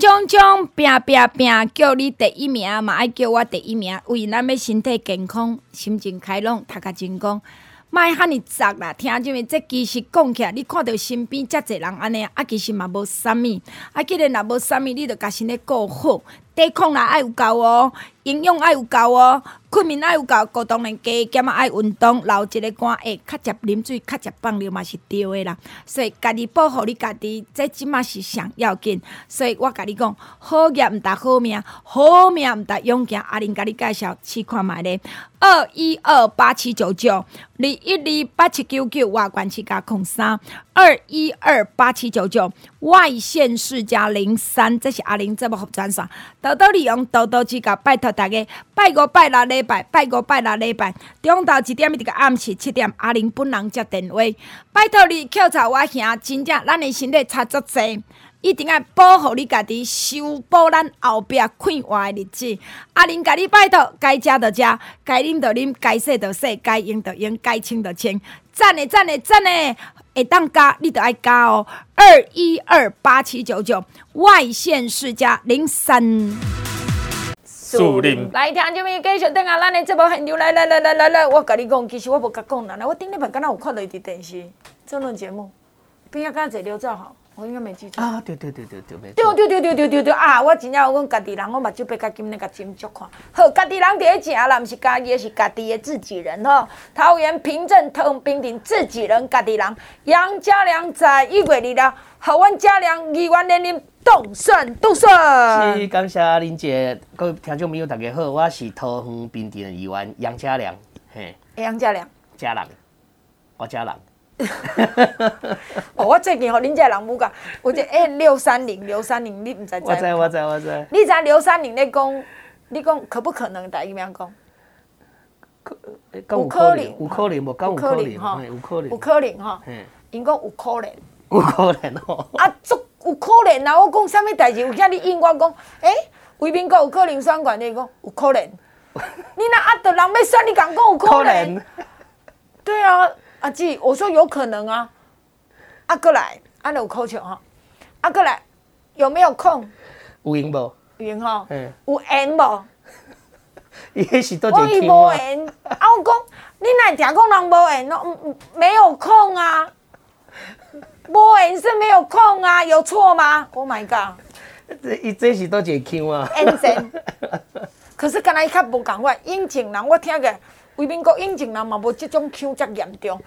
种种，拼拼拼，叫你第一名嘛，爱叫我第一名，为咱要身体健康、心情开朗、读个精工。卖哈尼杂啦，听啥物？这其实讲起来，你看到身边遮济人安尼，啊，其实嘛无啥物，啊，既然若无啥物，你着甲身体顾好，抵抗力爱有够哦，营养爱有够哦。困眠爱有够，过当然加减啊爱运动，留一个汗会较食啉水，较食放尿嘛是对的啦。所以家己保护你家己，这即马是上要紧。所以我甲你讲，好业毋值好命，好命毋值勇行。阿玲甲你介绍，试看觅咧，二一二八七九九，二一二八七九九，外观七加空三，二一二八七九九，外县市加零三，这是阿玲这么服装线，多多利用，多多指教，拜托大家，拜五拜六。礼拜拜五拜六礼拜，中昼一点一个暗时七点，阿玲本人接电话，拜托你抾操我兄，真正咱的身体差足济，一定要保护你家己，修补咱后壁快活的日子。阿玲甲你拜托，该食就食，该啉就啉，该洗就洗，该用就用，该穿就穿，赞的赞的赞的，会当加你得爱加哦，二一二八七九九，外县市加零三。树林。来听这边继续等下，咱的节目很牛，来来来来来来，我跟你讲，其实我无甲讲啦，我顶礼拜刚刚有看到一滴电视争论节目，边啊敢坐刘兆好，我应该没记错啊，对对对对对，没错，对对对对对对对啊！我真正有讲家己人，我目睭白甲金那个金足看，好，家己人第一食啦，毋是家己，是家己的自己人吼。桃园平镇特冰顶自己人，家己人杨家良在一月二了，好，阮家良议员连连。动算动算，是感谢林姐，各位听众朋友大家好，我是桃园平镇的议员杨家良，嘿，杨家良，家人，我家人。哦，我最近吼恁家人母讲，我这哎六三零六三零，你唔知？我知我知我知。你知六三零咧讲，你讲可不可能？大意咩样讲？有可能，有可能，无讲有可能哈，有可能，有可能哈，因讲有可能，有可能哦。啊，足。有可能啊！我讲啥物代志，有遐你应我讲，诶，为民国有可能选管你讲有可能。你那阿德人要选，你敢讲有可能？对啊，阿姊，我说有可能啊。阿过来，阿有口笑哈。阿过来，有没有空？有闲无？有闲吼。嗯。有闲无？伊迄是多无闲。啊，我讲，你哪听讲人无闲？喏，没有空啊。无闲是没有空啊，有错吗？Oh my god！这一这是多几 Q 啊？认真。可是刚才较无共款，应景人我听个，为民国应景人嘛无即种 Q 遮严重。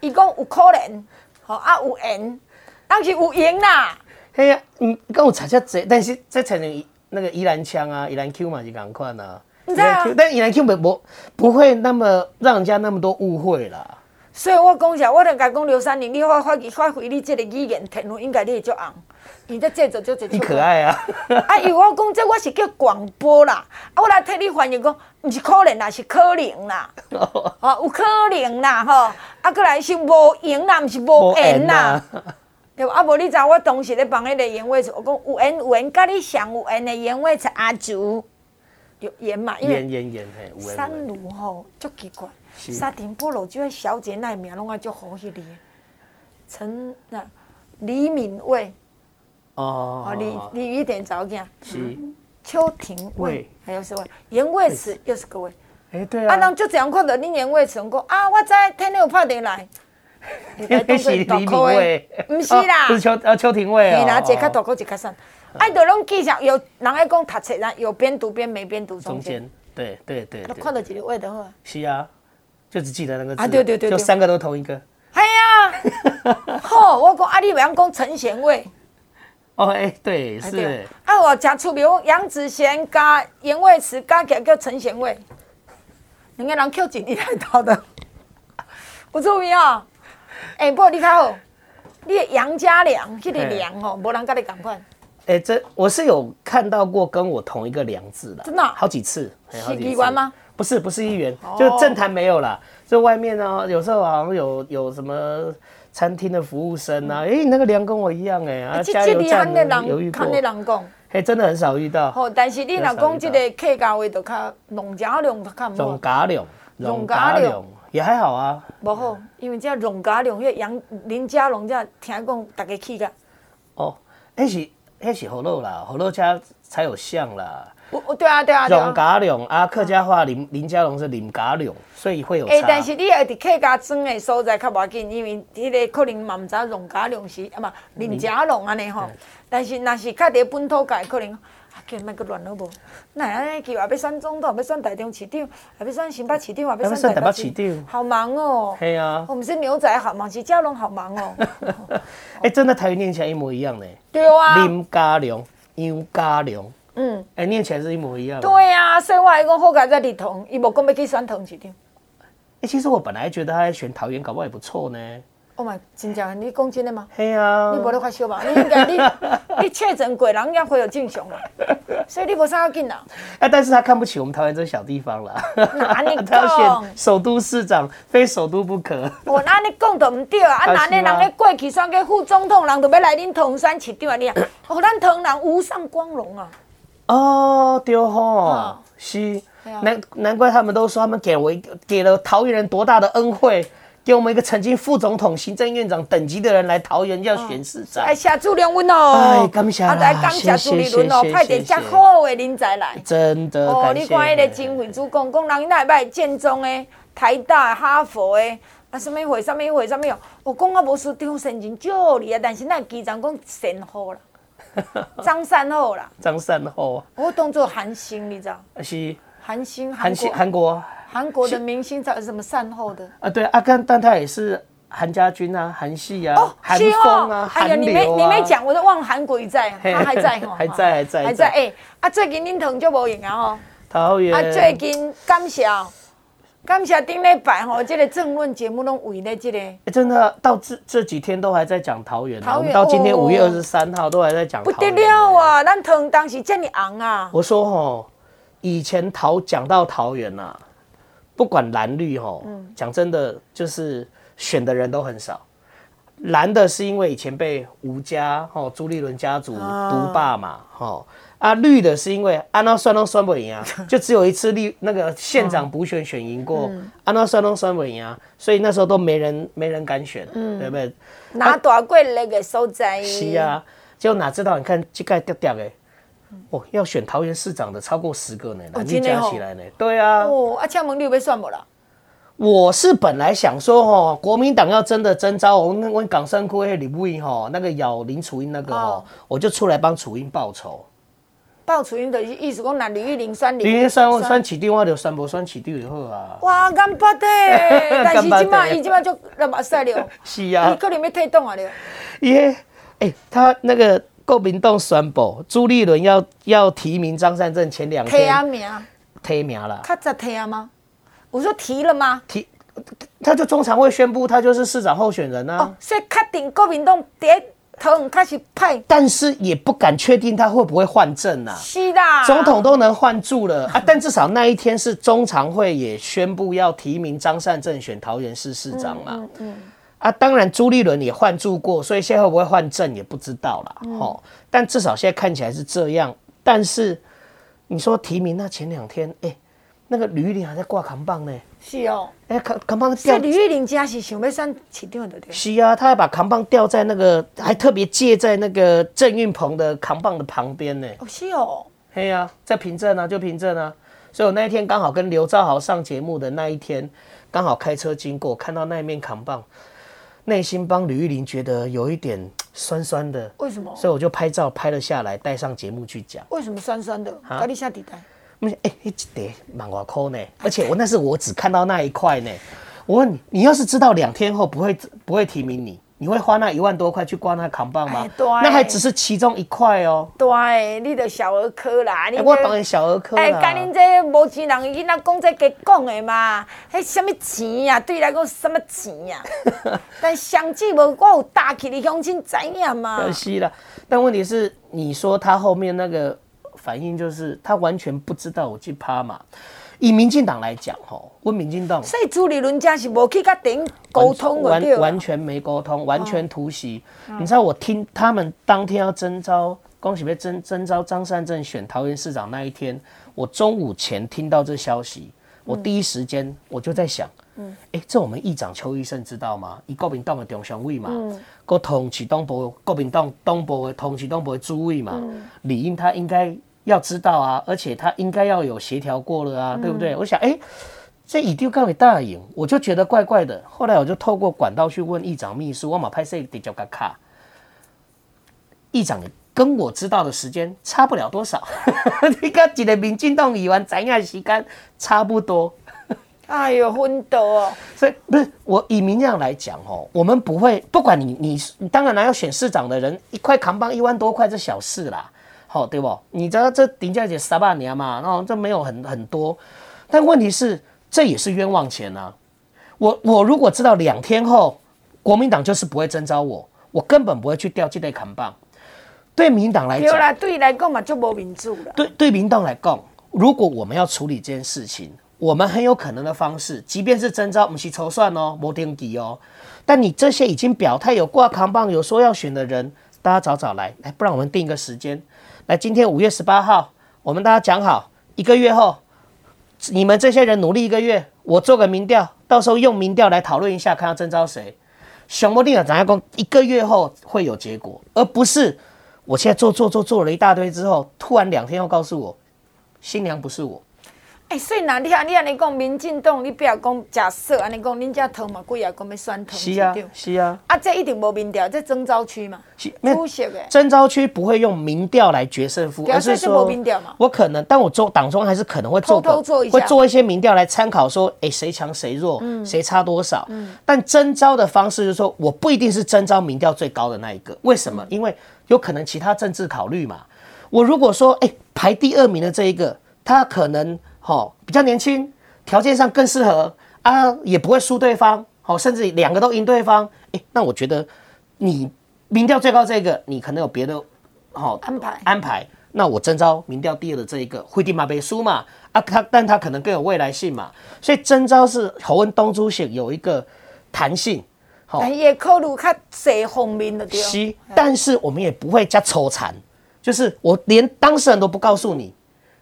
伊讲有可能，吼啊有缘，当时有缘啦。嘿啊，嗯，跟我差遮济，但是这才能那个宜兰腔啊，宜兰 Q 嘛是共款啊。你知道？但宜兰 Q 不不不会那么让人家那么多误会啦。所以我讲一下，我着甲讲刘三林，你发发发挥你即个语言天赋，应该你会足红。你这制作就这。你可爱啊！啊，因为我讲这我是叫广播啦，啊，我来替你翻译讲，毋是可能啦，是可能啦。哦，有可能啦，吼，啊，过来是无闲啦，毋是无缘啦。对吧？啊，无你知我当时咧帮迄个严伟慈，我讲有缘有缘，甲你上有缘的言话是阿祖有缘嘛？因为三卢吼足奇怪。沙丁菠萝就小姐那名拢啊足好迄哩，陈那李敏蔚哦，李李雨点早见是。邱廷尉，还有什么？严卫慈又是各位，哎对啊，啊人就这样看到你严卫慈讲啊，我知天天有拍电来，那是李敏蔚，不是啦，是邱啊邱廷尉啊，你拿这卡大个这卡山，爱都拢记上有人爱讲读册啦，有边读边没边读中间，对对对，看到几个位的话，是啊。就只记得那个字。啊，对对对，就三个都同一个。哎呀，好，我讲阿里不讲陈贤伟。哦，哎，对，是。啊，我讲出名杨子贤加严卫慈加起来叫陈贤伟。两个人扣紧你来投的，不注意啊！哎、欸，不过你看哦，你杨家良，这个良哦，无人跟你赶快。哎、欸，这我是有看到过跟我同一个良字的，真的、啊、好几次。是议员吗？不是，不是议员，哦、就政坛没有啦。就外面呢，有时候好像有有什么餐厅的服务生啊，哎、嗯欸，那个梁跟我一样哎、欸，啊，加油站的犹豫过。嘿，真的很少遇到。哦，但是你若讲这个客家话，就较农家良，较唔好。农家良，农家良也还好啊。无好，因为这农家良，迄杨林家龙这听讲大家去噶。哦，那是那是河洛啦，河洛家才有像啦。哦，对啊，对啊。龙家龙啊，客家话林林家龙是林家龙，所以会有差。哎，但是你要伫客家庄的所在较无要紧，因为迄个可能嘛唔知龙家龙是啊嘛林家龙安尼吼。但是，若是较伫本土界，可能啊，叫莫阁乱好无？那安尼要选总统，要选台中市长，还要选新北市长，还要选台北市长，好忙哦。系啊。我们是牛仔，好忙；是家龙，好忙哦。哎，真的台语念起来一模一样呢。对啊。林家龙、杨家良。嗯。哎，念起来是一模一样。对啊，所以我还讲后改在立同，伊无讲要去选桃市长。哎，其实我本来觉得他在选桃园，搞不好也不错呢。哦嘛，真正，你讲真的吗？系啊，你无咧发烧吧？你应该你 你确诊过，人家会有正常嘛，所以你无啥要紧啦。哎，但是他看不起我们桃园这个小地方啦。哪里 他要选首都市长，非首都不可。我那你讲都唔对啊！啊，哪里人咧过去选个副总统，人都要来恁铜山市长啊！你啊，哦，咱铜人无上光荣啊！哦，对吼，是。难难怪他们都说他们给我给了桃园人多大的恩惠。给我们一个曾经副总统、行政院长等级的人来桃园要选市长，哎，下注两温哦，哎，感谢啦，来感谢朱立伦哦，派点较好的人才来，真的哦，你看那个金惠珠讲，讲人那边建中的、台大、哈佛的，啊，什么会、什么会、什么哦，我讲啊，无事张善政就厉害，但是那机长讲神好啦，张善后啦，张善后，我当做韩星，你知道？是。韩星，韩星，韩国。韩国的明星找什么善后的？啊？对啊，但但他也是韩家军啊，韩系啊，韩风啊，韩流啊。哎呀，你没你没讲，我都忘了韩国在，他还在哈，还在还在还在。哎啊！最近恁同就无赢啊吼，桃园。啊，最近感谢感谢顶礼拜吼，这个政论节目拢围咧这个。哎，真的到这这几天都还在讲桃园，我们到今天五月二十三号都还在讲。不得了啊！咱同当时这么红啊！我说吼，以前桃讲到桃园呐。不管蓝绿吼，讲真的，就是选的人都很少。蓝的是因为以前被吴家吼朱立伦家族独霸嘛，吼啊绿的是因为安那算都算不赢啊，就只有一次绿那个县长补选选赢过，安那算都算不赢啊，所以那时候都没人没人敢选，对不对？拿大贵那个收在。是啊，结果哪知道？你看这个掉掉的。哦，要选桃园市长的超过十个呢，男女加起来呢？对啊。哦，啊，请问你有要选不啦？我是本来想说，哦，国民党要真的征召我们，我港生区李不英哈，那个咬林楚英那个哦，我就出来帮楚英报仇。报楚英的意思讲，那李玉玲选，吕玉玲选选市长，我就选不选市长就好啊。哇，干巴的！但是今嘛，伊今嘛就那么晒了。是啊。伊可能要退党啊了。耶，哎，他那个。国民党宣布朱立伦要要提名张善政，前两天提名，提名了。他在提啊吗？我说提了吗？提，他就通常会宣布他就是市长候选人啊。哦，所以确定国民党第一头开始派，但是也不敢确定他会不会换证啊。是的，总统都能换住了啊，但至少那一天是中常会也宣布要提名张善政选桃园市市长嘛。嗯。嗯啊，当然朱立伦也换住过，所以现在会不会换证也不知道啦。嗯、但至少现在看起来是这样。但是你说提名那前两天，那个吕玉玲还在挂扛棒呢。是哦。哎、欸，扛扛棒吊。吕玉玲家是想要选市长的。是啊，他还把扛棒吊在那个，还特别借在那个郑运鹏的扛棒的旁边呢。哦，是哦。嘿呀、啊，在平镇啊，就平镇啊。所以我那一天刚好跟刘兆豪上节目的那一天，刚好开车经过，看到那一面扛棒。内心帮吕玉玲觉得有一点酸酸的，为什么？所以我就拍照拍了下来，带上节目去讲。为什么酸酸的？蛤你下底带。哎、欸，一叠蛮瓦抠呢，而且我那是我只看到那一块呢。我问你，你要是知道两天后不会不会提名你，你会花那一万多块去挂那扛棒吗？哎对？那还只是其中一块哦。对，你的小儿科啦。欸、我当然小儿科啦。哎，甲恁这无钱人囡仔讲这个讲的嘛？迄什么钱呀、啊？对你来讲什么钱呀、啊？但相机无我有打起的乡亲知影嘛？可惜了。但问题是，你说他后面那个反应，就是他完全不知道我去趴嘛。以民进党来讲，吼，问民进党，所以朱立伦家是无去甲顶沟通完完全没沟通，完全突袭、哦。你知道我听他们当天要征召，恭喜被征征召张善政选桃园市长那一天，我中午前听到这消息，我第一时间我就在想，嗯，哎、欸，这我们议长邱医生知道吗？以国民党的中常委嘛，个统启东部国民党东部的统启东部的主委嘛，理应他应该。要知道啊，而且他应该要有协调过了啊，嗯、对不对？我想，哎、欸，这一定告给大赢，我就觉得怪怪的。后来我就透过管道去问议长秘书，我马拍摄得叫个卡。议长跟我知道的时间差不了多少，你看几个民进党议员怎样时间差不多。哎呦，昏倒哦！所以不是我以民进来讲哦，我们不会不管你你你当然来要选市长的人，一块扛棒一万多块这小事啦。好，对不？你知道这顶价也三百年嘛，然后这没有很很多，但问题是这也是冤枉钱啊！我我如果知道两天后国民党就是不会征召我，我根本不会去调这类扛棒。对民党来讲，对啦，对来讲嘛就无民主了。对对，民党来讲，如果我们要处理这件事情，我们很有可能的方式，即便是征召，不是筹算哦，没登记哦，但你这些已经表态有挂扛棒，有说要选的人，大家早早来，来，不然我们定一个时间。来，今天五月十八号，我们大家讲好，一个月后，你们这些人努力一个月，我做个民调，到时候用民调来讨论一下，看要征召谁。熊莫定了，咱要讲一个月后会有结果，而不是我现在做做做做了一大堆之后，突然两天要告诉我，新娘不是我。哎、欸，所以那你安，你安尼讲，民进党，你不要讲假设安尼讲，恁家头嘛贵啊，讲要选头，是啊，是啊。啊，这一定无民调，这征召区嘛，主席的。征召区不会用民调来决胜负，而是说，我可能，但我做党中还是可能会做，偷偷做一下，会做一些民调来参考，说，哎、欸，谁强谁弱，谁、嗯、差多少。嗯、但征召的方式就是说，我不一定是征召民调最高的那一个，为什么？嗯、因为有可能其他政治考虑嘛。我如果说，哎、欸，排第二名的这一个，他可能。好，比较年轻，条件上更适合啊，也不会输对方。好，甚至两个都赢对方。哎，那我觉得你民调最高这个，你可能有别的好安排安排。那我征召民调第二的这一个，会定马背输嘛？啊，他但他可能更有未来性嘛。所以征召是侯文东主席有一个弹性。好，也考虑较谁方面的对。是，但是我们也不会加抽残，就是我连当事人都不告诉你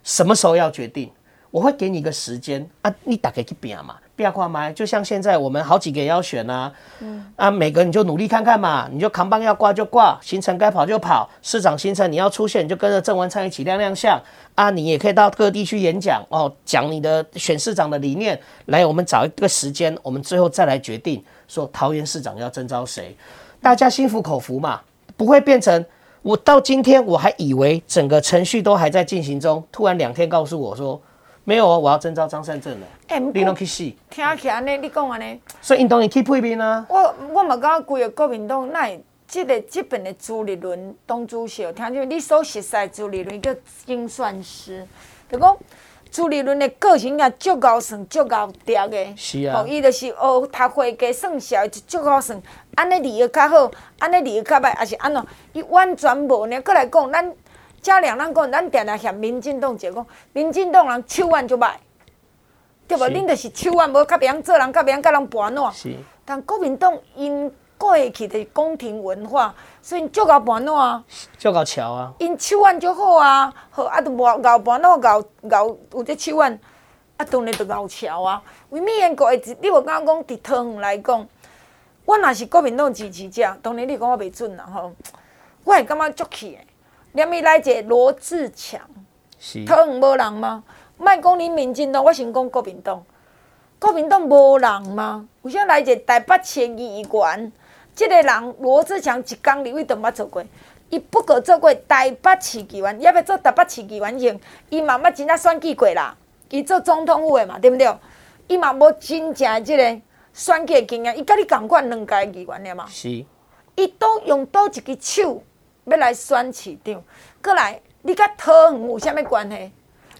什么时候要决定。我会给你一个时间啊，你大概去拼嘛，变化嘛，就像现在我们好几个也要选啊，嗯，啊，每个你就努力看看嘛，你就扛棒要挂就挂，行程该跑就跑，市长行程你要出现，你就跟着郑文灿一起亮亮相啊，你也可以到各地去演讲哦，讲你的选市长的理念，来，我们找一个时间，我们最后再来决定说桃园市长要征召谁，大家心服口服嘛，不会变成我到今天我还以为整个程序都还在进行中，突然两天告诉我说。没有哦，我要征召张善政了。哎、欸，你拢去死！听起来呢，你讲安尼，所以运动员去配面啊。我我嘛感觉规个国民党，那这个这边的朱立伦当主席，听就你所熟悉朱立伦叫精算师，就讲朱立伦的个性也足够算，足够嗲的。是啊。哦伊就是学读会计算数，就足够算。安尼离个较好，安尼离个较歹，还是安怎？伊完全无呢。过来讲，咱。嘉良，咱讲，咱定定嫌民进党就讲，民进党人手腕就歹，对无？恁就是手腕无较袂晓做人，较袂晓甲人盘烂。是。但国民党因过去的宫廷文化，所以足够盘烂啊。足够巧啊。因手腕足好啊，好啊，都无熬盘烂，熬熬有这手腕，啊，当然就熬巧啊。为咩因个会？你无敢讲，伫桃园来讲，我若是国民党支持者，当然你讲我袂准啦吼，我会感觉足气的。连咪来者罗志强，桃园无人吗？卖讲你民进党，我先讲国民党。国民党无人吗？为啥来者台北市议员？这个人罗志强一工里位都捌做过，伊不过做过台北市议员，要要做台北市议员前，伊嘛捌真正选举过啦。伊做总统府的嘛，对毋对？伊嘛无真正即个选举的经验，伊甲你共款两届议员了嘛？是。伊都用倒一只手要来选市长，过来，你甲桃园有啥物关系？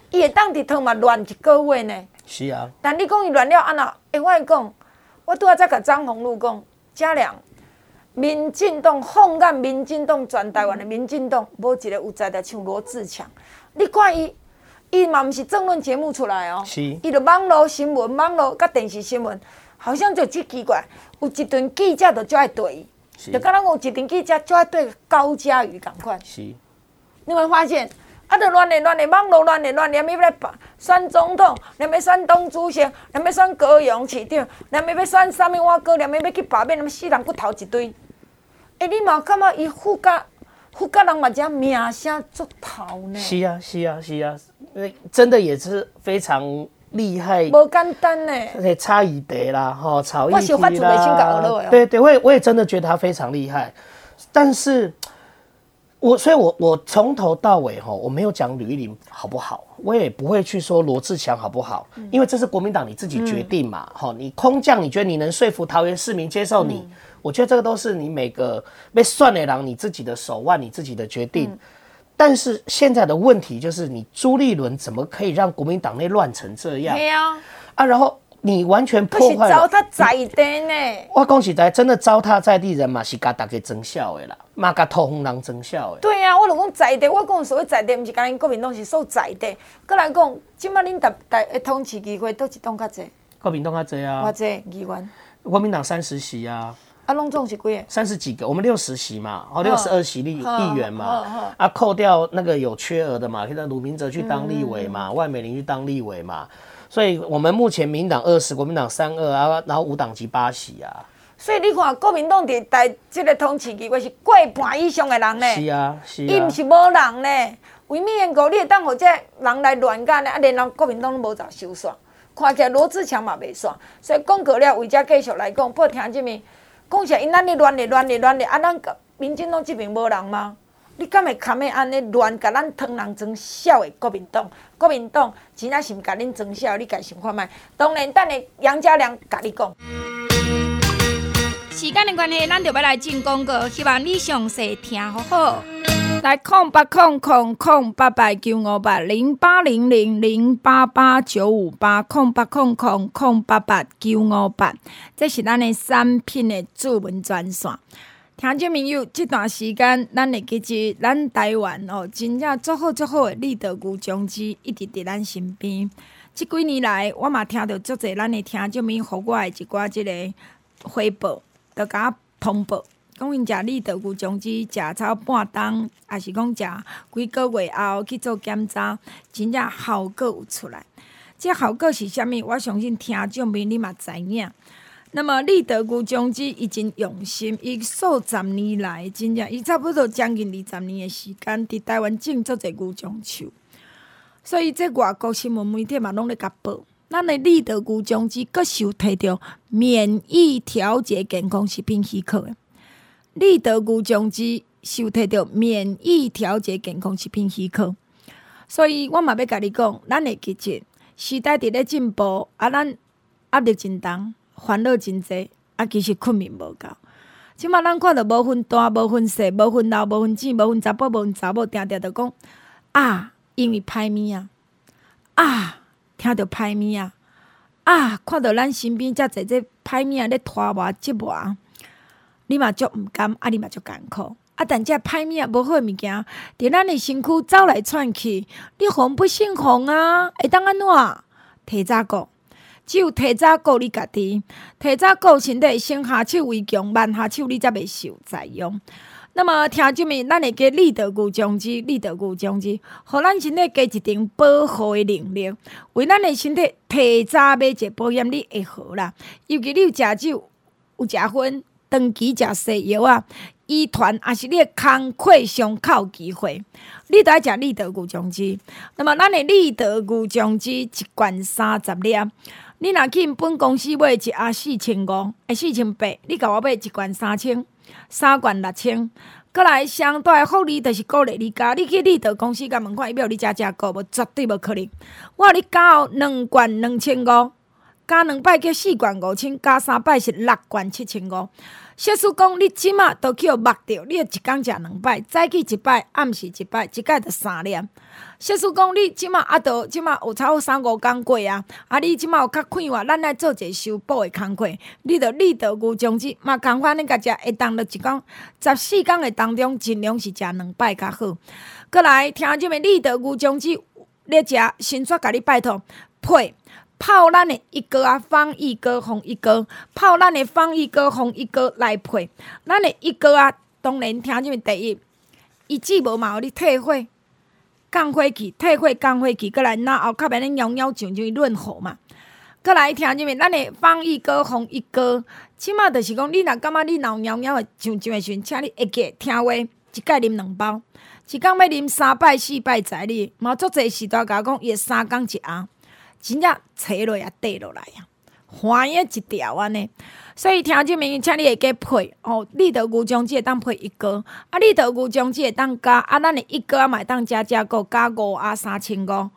伊会当伫桃园嘛乱一个月呢？是啊。但你讲伊乱了安怎？哎，我讲，我拄仔才甲张宏禄讲，嘉良，民进党放眼民进党全台湾的民进党，无一个有才的像罗志强。你看伊，伊嘛毋是政论节目出来哦，是。伊着网络新闻、网络甲电视新闻，好像就真奇怪，有一顿记者着就爱对伊，就敢若有一顿记者就爱对高嘉瑜共款。是。你会发现？啊！着乱咧乱咧，网络乱咧乱咧，连要来选总统，连要选党主席，连要选高雄市长，连咪要选啥物碗糕，连咪要去罢免，连死人骨头一堆。诶、欸，你嘛感觉伊副甲副甲人嘛只名声足头呢？是啊，是啊，是啊，真的也是非常厉害。无简单呢。而且差异大啦，吼，差异啦。对对，我也我也真的觉得他非常厉害，但是。我所以我，我我从头到尾哈，我没有讲吕玉玲好不好，我也不会去说罗志强好不好，因为这是国民党你自己决定嘛。哈、嗯，你空降，你觉得你能说服桃园市民接受你？嗯、我觉得这个都是你每个被算的人你自己的手腕，你自己的决定。嗯、但是现在的问题就是，你朱立伦怎么可以让国民党内乱成这样？没有啊，然后。你完全破坏了。糟蹋在地呢。我讲实在，真的糟蹋在地人嘛，是甲大家争笑的啦，嘛甲桃园人争笑的。对啊，我就讲在地，我讲所谓在地，毋是讲因国民党是受在地。搁来讲，即马恁台台诶统治机会都一党较济。国民党较济啊。偌济议员。国民党三十席啊。啊，拢总是几个？三十几个，我们六十席嘛，哦，六十二席立议员嘛。啊，扣掉那个有缺额的嘛，现在鲁明哲去当立委嘛，嗯、万美玲去当立委嘛。所以我们目前民党二十，国民党三二啊，然后五党籍八席啊。所以你看，国民党在台这个统治机关是过半以上的人呢。是啊，是啊。伊毋是无人呢，为免言过，你会当让这人来乱干呢？啊，连人国民党都无咋收煞，看起来罗志强嘛袂煞。所以讲过了，为遮继续来讲，不听这边讲起来，因安尼乱咧乱咧乱咧，啊，咱民进党这边无人吗？你敢会堪会安尼乱甲咱汤人装痟的国民党？国民党真正是毋甲恁装痟，你家想看觅？当然，等下杨家良甲你讲。时间的关系，咱就要来进广告，希望你详细听好好。来空八空空空八八九五八零八零零零八八九五八空八空空空八八九五八，这是咱的产品的主文专线。听众朋友，这段时间，咱会记住，咱台湾哦，真正足好足好的立德姑将军一直伫咱身边。这几年来，我嘛听到足侪咱的听众朋友互我的一寡即个回报，都甲我通报，讲因食立德姑将军食超半冬，也是讲食几个月后去做检查，真正效果有出来。这效果是啥物？我相信听众朋友你嘛知影。那么立德姑将军已经用心，伊数十年来，真正伊差不多将近二十年的时间，伫台湾种足侪姑将树，所以这外国新闻媒体嘛拢咧甲报，咱的立德姑将军阁是有摕到免疫调节健康食品许可的，立德姑将军是有摕到免疫调节健康食品许可，所以我嘛要甲你讲，咱会记住，时代伫咧进步，啊，咱压力真重。烦恼真济，啊，其实困眠无够。即马咱看着无分大，无分细，无分老，无分姊，无分查甫，无分查某，定定着讲啊，因为歹物啊，啊，听着歹物啊，啊，看着咱身边遮济这歹物啊，咧拖磨折磨，你嘛足毋甘，啊，你嘛足艰苦。啊，但遮歹物啊，无好物件，伫咱诶身躯走来窜去，你防不胜防啊！会当安怎？提早讲。只有提早顾你家己，提早顾身体，先下手为强，慢下手你才袂受宰殃。那么听这面，咱会加立德姑将军，立德姑将军，互咱身体加一定保护的能力，为咱的身体提早买一保险，你会好啦。尤其你有食酒，有食薰，长期食西药啊，医团也是你的工课上靠机会，你都爱食立德姑将军。那么咱的立德姑将军一罐三十粒。你若去本公司买一盒四千五，哎四千八，你甲我买一罐三千，三罐六千，过来相对福利就是鼓励你加。你去立德公司甲问看，伊要你加加购无？绝对无可能。我互你加两罐两千五，加两摆叫四万五千，加三摆是六万七千五。小叔讲，你即马都去互目着，你一工食两摆，早起一摆，暗时一摆，一摆着三粒。小叔讲，你即马啊，都即马有差有三五工过啊，啊，你即马有较快活，咱来做一个修补的工课。你着立德牛种子嘛，共款你甲食，会当着一工十四工的当中，尽量是食两摆较好。过来听即个立德牛种子，你食先煞甲你拜托配。泡咱的一哥啊，方一哥、红一哥，泡咱的方一哥、红一哥来配。咱的一哥啊，当然听这边第一，伊姊无嘛，互你退火、降火气、退火、降火气，过来然后较免恁摇摇上上润喉嘛。过来听入面，咱的方一哥、红一哥，起码就是讲，你若感觉你闹摇摇的上上的时，请你会记听话，一盖啉两包，一工要啉三摆四摆在你，嘛足侪时代甲讲，伊三工一盒。真正扯落也跌落来呀，花叶一条安尼，所以听这名，请你会记配哦。立德牛种子会当配一个，啊，立德牛种子会当加，啊，咱的一个啊，买当加加个加五啊三千五，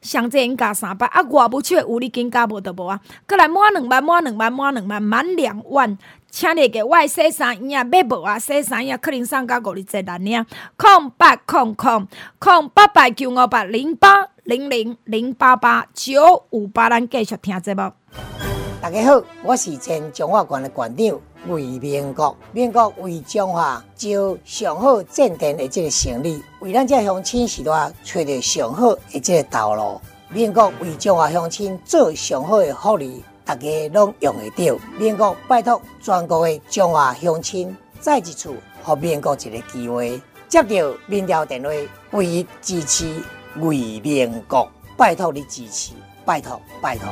上济应加三百，啊，外母出有你紧加无得无啊？过来满两万，满两万，满两万，满两万，请你个外洗衫衣啊，买无啊？洗衫衣啊，可能送加五哩济难领，空八空空空八百九五八零八。零零零八八九五八，咱继续听节目。大家好，我是前中华馆的馆长魏明国。民国为中华招上好正电的这个胜利，为咱这乡亲时代找到上好的这个道路。民国为中华乡亲做上好的福利，大家拢用得到。民国拜托全国的中华乡亲，再一次给民国一个机会，接到民调电话，唯一支持。为民国，拜托你支持，拜托拜托。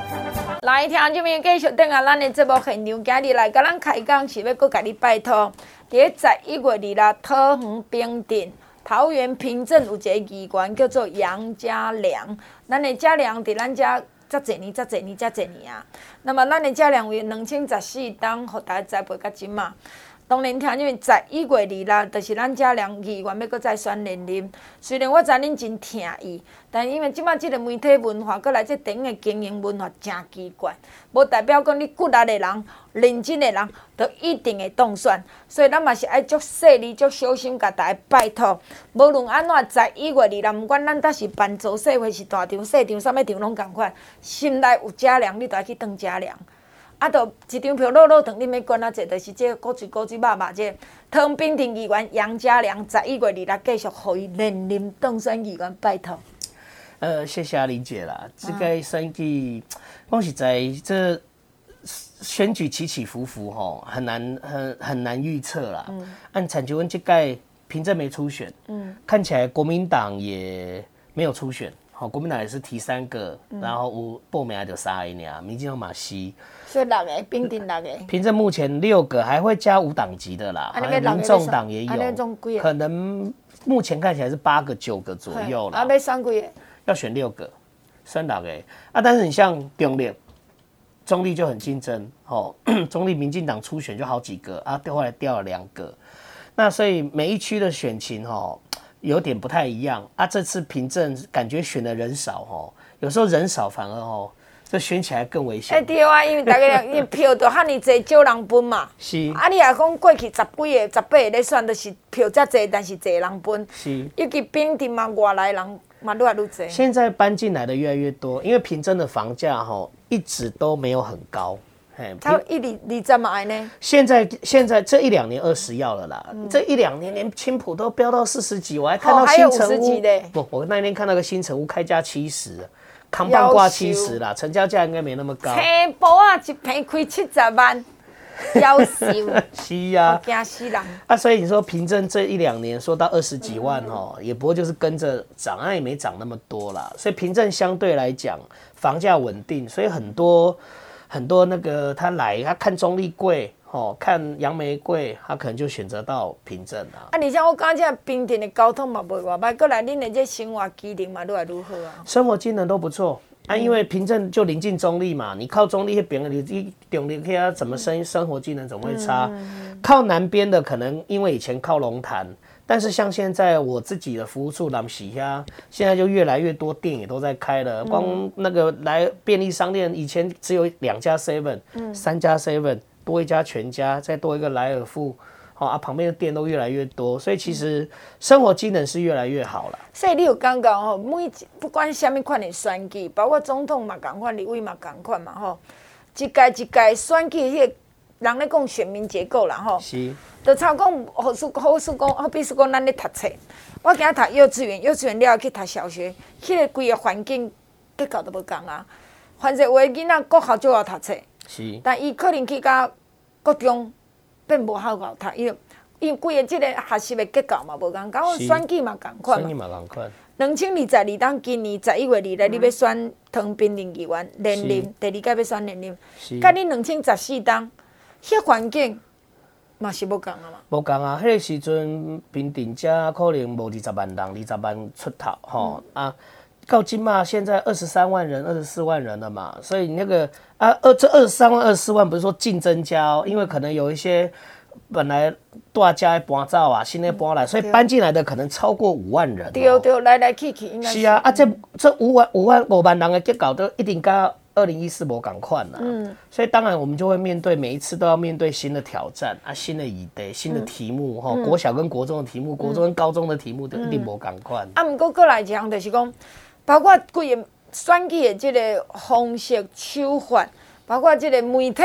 来听这边继续等下咱的节目现场，今日来甲咱开讲是要搁甲你拜托。第十一月二日，桃园平镇桃园平镇有一个机关叫做杨家良，咱的家良伫咱遮遮侪年，遮侪年，遮侪年啊。那么咱的家良为两千十四当，互大家栽培甲真嘛。当然听，因为十一月二日，就是咱家良议员要搁再选连任。虽然我知恁真疼伊，但因为即摆即个媒体文化，搁来这电影的经营文化真奇怪，无代表讲你骨力的人、认真的人，都一定会当选。所以咱嘛是爱足细腻、足小心，甲大家拜托。无论安怎，十一月二日，毋管咱搭是办造势会，是大场、细场，啥物场拢共款。心内有家良，你就爱去当家良。啊，都一张票落落长，你免管啊，这就是这个古锥古锥肉肉这桃园平镇议员杨家良，十一月二日继续互伊连任当选议员，拜托。呃，谢谢阿玲姐啦，这个选举，讲实在这选举起起伏伏吼，很难很很难预测啦。嗯。按产求问这届平镇没初选，嗯，看起来国民党也没有初选。好，国民党也是提三个，嗯、然后有报名就三个尔，民进党马西，所以六个，平镇六个。平镇目前六个，还会加五党籍的啦，民众党也有，可能目前看起来是八个九个左右了。啊，要选几个？要选六个，选六个。啊，但是你像中立，中立就很竞争，哦，中立民进党初选就好几个，啊，后来掉了两个，那所以每一区的选情，哦。有点不太一样啊！这次平镇感觉选的人少哦，有时候人少反而哦，这选起来更危险。哎对啊，因为大家 因为票都哈尼济，少人分嘛。是。啊，你也讲过去十几个、十八个咧选，都是票较济，但是济人分。是。尤其平镇嘛，外来人嘛愈来愈济。现在搬进来的越来越多，因为平镇的房价哈一直都没有很高。他一里里怎么矮呢？现在现在这一两年二十要了啦，嗯、这一两年连青浦都飙到四十几，我还看到新城屋不，我那天看到个新城屋开价七十，扛棒挂七十啦，成交价应该没那么高。青埔啊，一平开七十万，夭寿。是呀，惊死人。啊，所以你说平镇这一两年说到二十几万哦，嗯、也不过就是跟着涨，啊也没涨那么多啦。所以平镇相对来讲房价稳定，所以很多。很多那个他来，他看中立贵，哦，看杨梅贵，他可能就选择到平镇啊。啊，你像我刚才平镇的交通嘛，不话歹，过来恁的这生活机能嘛，愈来愈好啊。生活机能都不错啊，因为平镇就临近中立嘛，你靠中立那边，你你中立去啊，怎么生生活机能怎么会差？嗯、靠南边的可能因为以前靠龙潭。但是像现在我自己的服务处，咱们洗呀，现在就越来越多店也都在开了。光那个来便利商店，以前只有两家 seven，三家 seven，多一家全家，再多一个莱尔富，好啊，旁边的店都越来越多，所以其实生活机能是越来越好了。所以你有刚刚吼，每不管什么款的选举，包括总统嘛，同款，立委嘛，同款嘛，吼，一届一届选举，迄个人咧讲选民结构啦，吼。是。就差讲，好事好事讲，好比说讲，咱咧读册，我今日读幼稚园，幼稚园了后去读小学，迄、那个规个环境结构都无共啊。反正有诶囡仔国校就要读册，是，但伊可能去到国中并无好好读，因为因规个即个学习的结构嘛无共，甲我选举嘛共款嘛。选举嘛共款。两千二十二当今年十一月二日，你要选唐滨林议员连任，第二届要选连任，甲你两千十四当，迄环境。嘛是无共啊嘛，无共啊！迄个时阵，平顶家可能无二十万人，二十万出头吼、嗯、啊！到今嘛，现在二十三万人，二十四万人了嘛，所以那个啊，二这二十三万、二十四万不是说净增加哦，因为可能有一些本来大家搬走啊，新的搬来，所以搬进来的可能超过五万人。对对，来来去去应该是。是啊，啊这这五万五万五万人的结构都一定加。二零一四无共款了，嗯，所以当然我们就会面对每一次都要面对新的挑战啊，新的议题、新的题目哈，嗯、国小跟国中的题目，嗯、国中跟高中的题目都一定无赶快。啊，毋过过来讲就是讲，包括规个选举的这个方式手法，包括这个媒体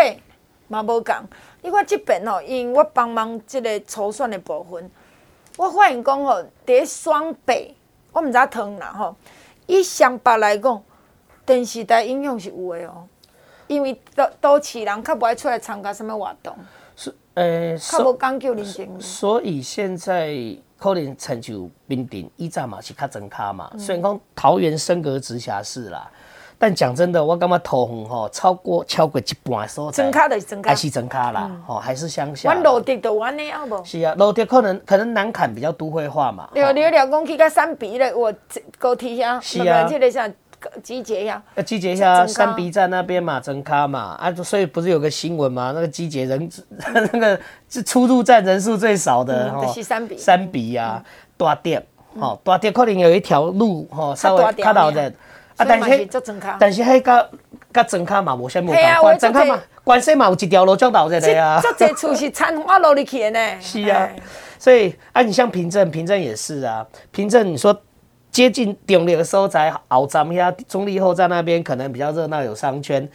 嘛无共。你看这边哦，因为我帮忙这个初选的部分，我发现讲吼，伫双北，我毋知影通啦吼，以双北来讲。电视台影响是有的哦，因为都都市人较不爱出来参加什么活动，是诶，较无讲究人情。所以现在可能成就 bình 定以前嘛是较增卡嘛，嗯、虽然讲桃园升格直辖市啦，但讲真的，我感觉桃园吼超过超过一半所在，增卡就是增卡，还是增卡啦，吼、嗯、还是乡下。阮路德都安尼啊无？是啊，路德可能可能南崁比较都会化嘛。了了了，讲去到三埤咧，我高铁遐，是啊，这个啥？集结一下，要集结一下三 B 站那边嘛，增咖嘛。啊，所以不是有个新闻嘛？那个集结人，那个是出入站人数最少的哈，是三 B，三 B 呀，大店，哦，大店可能有一条路哦，稍微卡到的啊，但是但是迄个个增咖嘛，无啥物关，增卡嘛，关系嘛有一条路叫到这的啊，这这处是参花路里去的呢，是啊，所以啊，你像平镇，平镇也是啊，平镇你说。接近重要的所在，后站遐中立后站那边可能比较热闹，有商圈。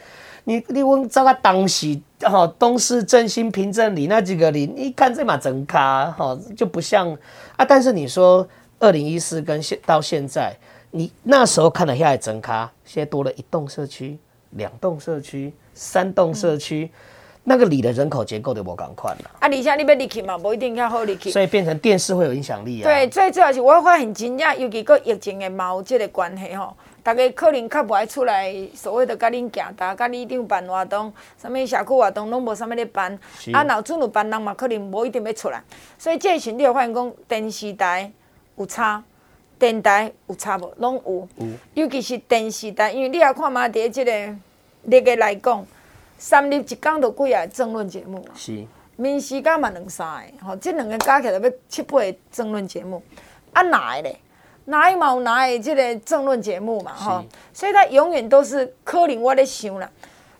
你你问这个当时哈东市振兴平镇里那几个里，你看这嘛真卡哈就不像啊。但是你说二零一四跟现到现在，你那时候看了下来真卡，现在多了一栋社区、两栋社区、三栋社区。那个里的人口结构就无共款了。啊，而且你要入去嘛，无一定较好入去。所以变成电视会有影响力啊。对，最主要是我发现真正，尤其个疫情的毛这个关系吼，大家可能较不爱出来，所谓的甲恁行大，甲里长办活动，什么社区活动拢无啥物咧办。是啊，若准有办人嘛，可能无一定要出来。所以这时你有发现讲，电视台有差，电台有差无，拢有。有。尤其是电视台，因为你也看嘛，伫即个日个来讲。三日一工就几啊争论节目，是，面试加嘛两三个，吼，即两个加起来要七八个争论节目，啊哪个？咧？哪一毛哪个即个争论节目嘛，吼。是，所以他永远都是可能我咧想啦，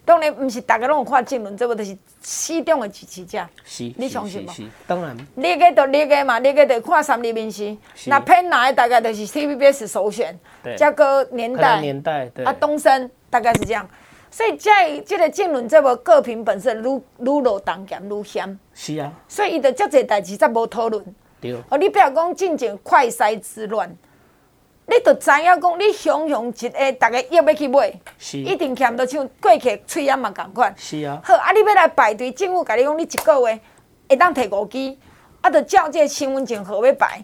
当然毋是大家拢有看争论，这不都是四中的支持者，是，你相信吗？当然，你个就你个嘛，你个就看三日民视，那偏哪个大概就是 TVBS 首选，对。加个年代，年代，对，啊东升大概是这样。所以在这个政论这个各评本身愈愈落重咸愈险。是啊。所以伊着遮济代志才无讨论。对。哦，你不要讲进前快筛之乱，你着知影讲，你雄雄一下，逐个约要去买，是。一定欠着像过去喙啊嘛共款。是啊。好，啊，你要来排队，政府甲你讲，你一个月会当摕五支，啊，着照这个身份证号码排。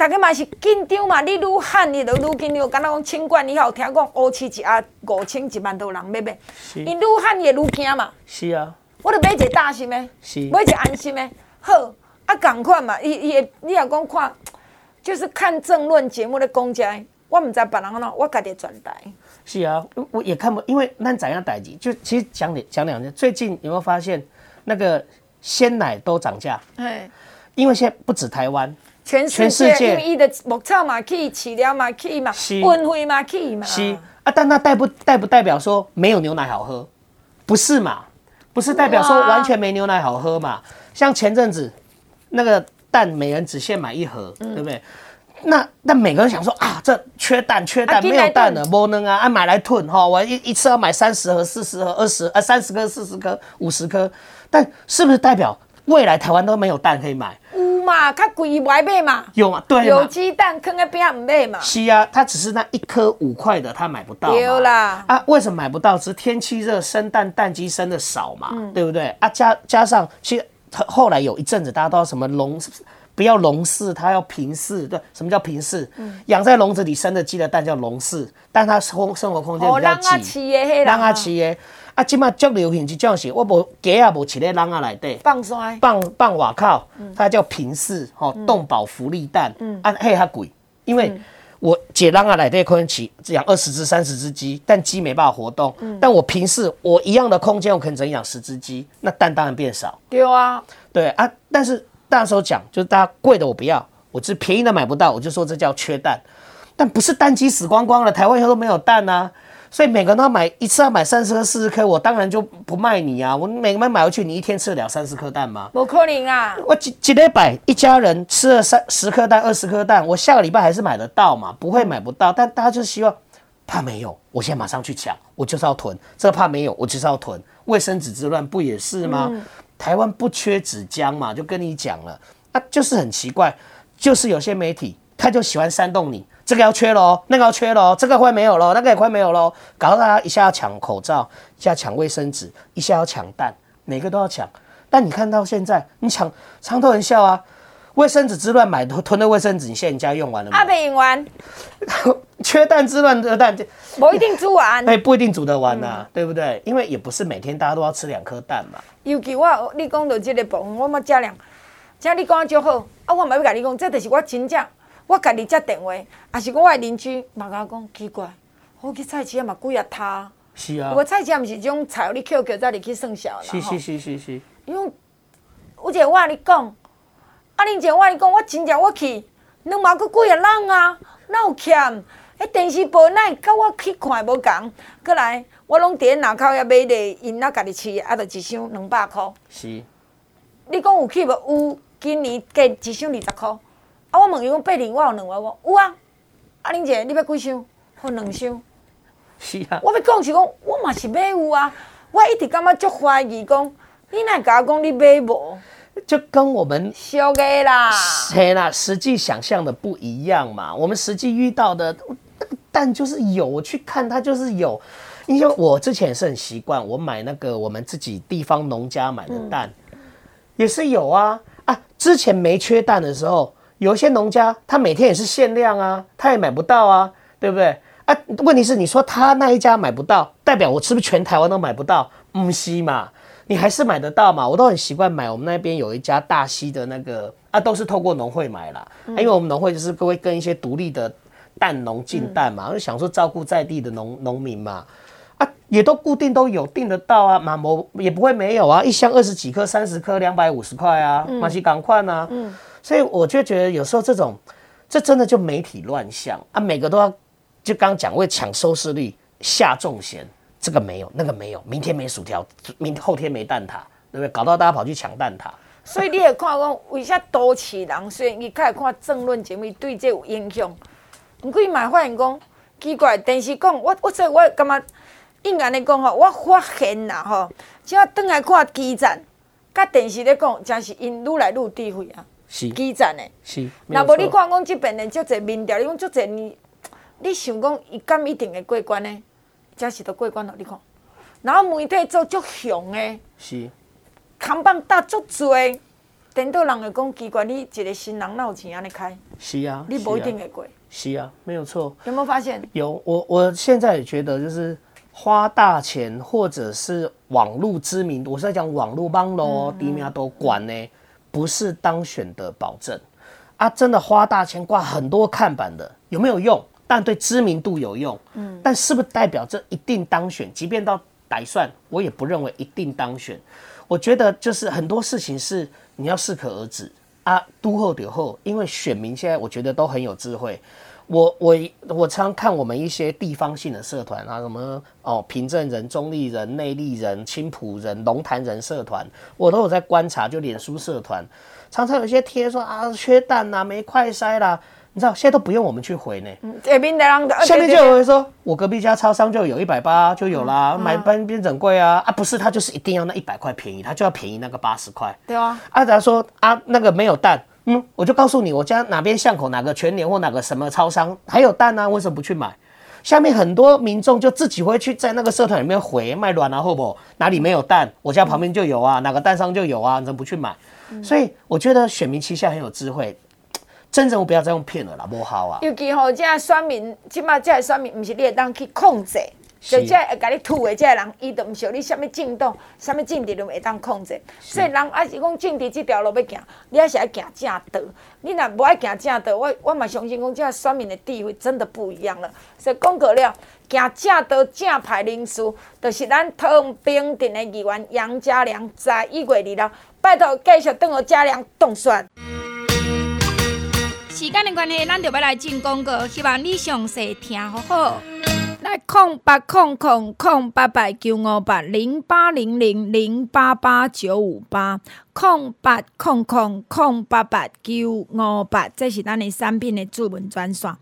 大家嘛是紧张嘛，你愈喊伊就愈紧张。敢若讲清冠，以后听讲乌市一盒五千一万多人要买，因愈喊伊愈惊嘛。是啊，我着买一个大心的，是买一个安心的。好，啊，共款嘛，伊伊会，你若讲看，就是看政论节目的公家，我毋知别人安怎，我家己转台。是啊，我也看不，因为咱怎样代志，就其实讲两讲两件。最近有没有发现那个鲜奶都涨价？哎，因为现在不止台湾。全世界，因为伊的牧草嘛去，饲料嘛去嘛，运费嘛去嘛。是啊，但那代不代不代表说没有牛奶好喝？不是嘛？不是代表说完全没牛奶好喝嘛？像前阵子那个蛋，每人只限买一盒，对不对？那那每个人想说啊，这缺蛋缺蛋，没有蛋了，不能啊，啊买来囤哈，我一一次要买三十盒、四十盒、二十啊三十颗、四十颗、五十颗，但是不是代表未来台湾都没有蛋可以买？有嘛，较贵买买嘛。有嘛，对，有鸡蛋坑在边唔买嘛。是啊，他只是那一颗五块的，他买不到。有啦。啊，为什么买不到？只是天气热，生蛋蛋鸡生的少嘛，嗯、对不对？啊，加加上其实后来有一阵子大家都要什么笼。不要笼饲，它要平饲。对，什么叫平饲？养、嗯、在笼子里生的鸡的蛋叫笼饲，但它生生活空间比较挤。让它吃的，啊，今嘛足流行这种是，我无鸡也无饲在笼啊内底。放衰。放放外口，它叫平饲，吼，动保福利蛋。嗯。啊，嘿，较贵，因为我解笼啊内底可能起养二十只、三十只鸡，但鸡没办法活动。嗯。但我平饲，我一样的空间，我可能只养十只鸡，那蛋当然变少。对啊。对啊，但是。那时候讲，就是大家贵的我不要，我只便宜的买不到，我就说这叫缺蛋。但不是蛋鸡死光光了，台湾以后都没有蛋啊，所以每个人都要买一次要买三十颗、四十颗，我当然就不卖你啊。我每个人买回去，你一天吃得了三十颗蛋吗？不可能啊！我几几礼拜一家人吃了三十颗蛋、二十颗蛋，我下个礼拜还是买得到嘛？不会买不到，但大家就希望怕没有，我现在马上去抢，我就是要囤。这个怕没有，我就是要囤。卫生纸之乱不也是吗？嗯台湾不缺纸浆嘛，就跟你讲了，啊，就是很奇怪，就是有些媒体他就喜欢煽动你，这个要缺喽，那个要缺喽，这个快没有喽，那个也快没有喽，搞到大家一下要抢口罩，一下抢卫生纸，一下要抢蛋，每个都要抢。但你看到现在，你抢，常都人笑啊。卫生纸之乱买囤的卫生纸，你现在家用完了吗？阿没用完。缺蛋之乱的蛋，不一定煮完。哎，不一定煮得完呐、啊，嗯、对不对？因为也不是每天大家都要吃两颗蛋嘛。尤其我，你讲到这个部分，我嘛加量，像你讲就好。啊，我嘛要甲你讲，这就是我真正，我家己接电话，也是讲我诶邻居嘛甲我讲奇怪，我去菜市啊嘛贵啊他。是啊。不过菜市啊毋是这种菜，你扣扣再入去算数啦。是是是是是。因为有一个我甲你讲。啊！恁姐我跟你讲，我真正我去两万佫几啊人啊，哪有欠？迄电视报奶，甲我去看无共。过来，我拢伫那口遐买咧，因那家己饲，啊，着一箱两百箍。是。你讲有去无？有，今年计一箱二十箍。啊！我问伊讲八零，我有两万无？有啊。啊！玲姐，你要几箱？好两箱。是啊。我要讲是讲，我嘛是买有啊。我一直感觉足怀疑讲，你哪会甲我讲你买无？就跟我们小个啦，嘿啦，实际想象的不一样嘛。我们实际遇到的蛋就是有，我去看它就是有。因为我之前也是很习惯，我买那个我们自己地方农家买的蛋，嗯、也是有啊啊。之前没缺蛋的时候，有一些农家他每天也是限量啊，他也买不到啊，对不对啊？问题是你说他那一家买不到，代表我是不是全台湾都买不到？嗯是嘛？你还是买得到嘛？我都很习惯买。我们那边有一家大溪的那个啊，都是透过农会买啦。嗯、因为我们农会就是会跟一些独立的蛋农进蛋嘛，就、嗯、想说照顾在地的农农民嘛。啊，也都固定都有订得到啊，马某也不会没有啊。一箱二十几颗、三十颗，两百五十块啊，马西赶快啊。嗯。所以我就觉得有时候这种，这真的就媒体乱象啊，每个都要就刚讲为抢收视率下重嫌。这个没有，那个没有，明天没薯条，明后天没蛋挞，对不对？搞到大家跑去抢蛋挞。所以你也看讲，为啥多起人虽然你开始看政论节目，对这有影响。不过伊嘛发现讲奇怪，电视讲我我所以我感觉应该来讲吼，我发现啦吼，只要转来看基站，甲电视咧讲，真是因愈来愈智慧啊。是基层的。是。那无你看讲这边的足侪民调，你讲足侪你，你想讲伊敢一定会过关呢？真是都过关了，你看，然后媒体做足雄的，是，扛棒打足多，等到人会讲奇怪，你一个新人哪有钱安尼开？是啊，你不一定会过。是啊，没有错。有没有发现？有，我我现在也觉得，就是花大钱或者是网络知名度，我是在讲网络帮咯，地面都管呢，不是当选的保证啊！真的花大钱挂很多看板的，有没有用？但对知名度有用，嗯，但是不是代表这一定当选？即便到歹算，我也不认为一定当选。我觉得就是很多事情是你要适可而止，啊，都后点后，因为选民现在我觉得都很有智慧。我我我常看我们一些地方性的社团啊，什么哦平镇人、中立人、内坜人、青浦人、龙潭人社团，我都有在观察。就脸书社团，常常有些贴说啊缺蛋啦、没快筛啦，你知道现在都不用我们去回呢。这边的人下面就有人说，我隔壁家超商就有一百八就有啦，买半边整柜啊啊不是，他就是一定要那一百块便宜，他就要便宜那个八十块。对啊，啊他说啊那个没有蛋。嗯，我就告诉你，我家哪边巷口哪个全联或哪个什么超商还有蛋啊？为什么不去买？下面很多民众就自己会去在那个社团里面回卖卵啊，或不哪里没有蛋，我家旁边就有啊，哪个蛋商就有啊，你怎么不去买？所以我觉得选民旗下很有智慧，真正我不要再用骗了啦，不好啊。尤其吼，这选民，起码这选民不是你会当去控制。就这会甲你吐的这个人，伊都毋晓你什么政党、什么政治都会当控制。所以人还是讲政治这条路要行，你还是要行正道。你若无爱行正道，我我嘛相信讲这个选民的地位真的不一样了。所以讲过了，行正道正派人士，就是咱桃园平镇的议员杨家良，在一月二号，拜托继续等候家良当选。时间的关系，咱就要来进广告，希望你详细听好好。来空八空空空八八九五八零八零零零八八九五八空八空空空八八九五八，这是咱的产品的主文专线。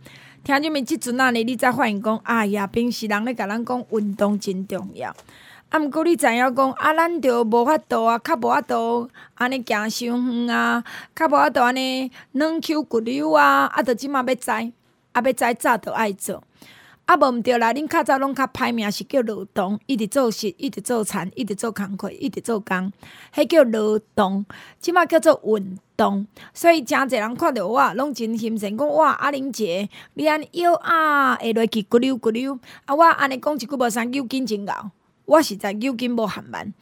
听你们即阵啊，你才发现讲，哎呀，平时人咧甲咱讲运动真重要。啊，毋过你知影讲，啊，咱着无法度啊，较无法度安尼行伤远啊，较无法度安尼软抠骨溜啊，啊，着即马要知，啊，要知早着爱做。啊，无毋对啦！恁较早拢较歹名是叫劳动，一直做事，一直做田，一直做工课，一直做工，迄叫劳动。即马叫做运动，所以诚济人看着我，拢真心神讲哇，阿玲姐，你安尼腰啊，会落去骨溜骨溜。啊，我安尼讲一句无啥，扭筋真拗，我实在扭筋无限慢。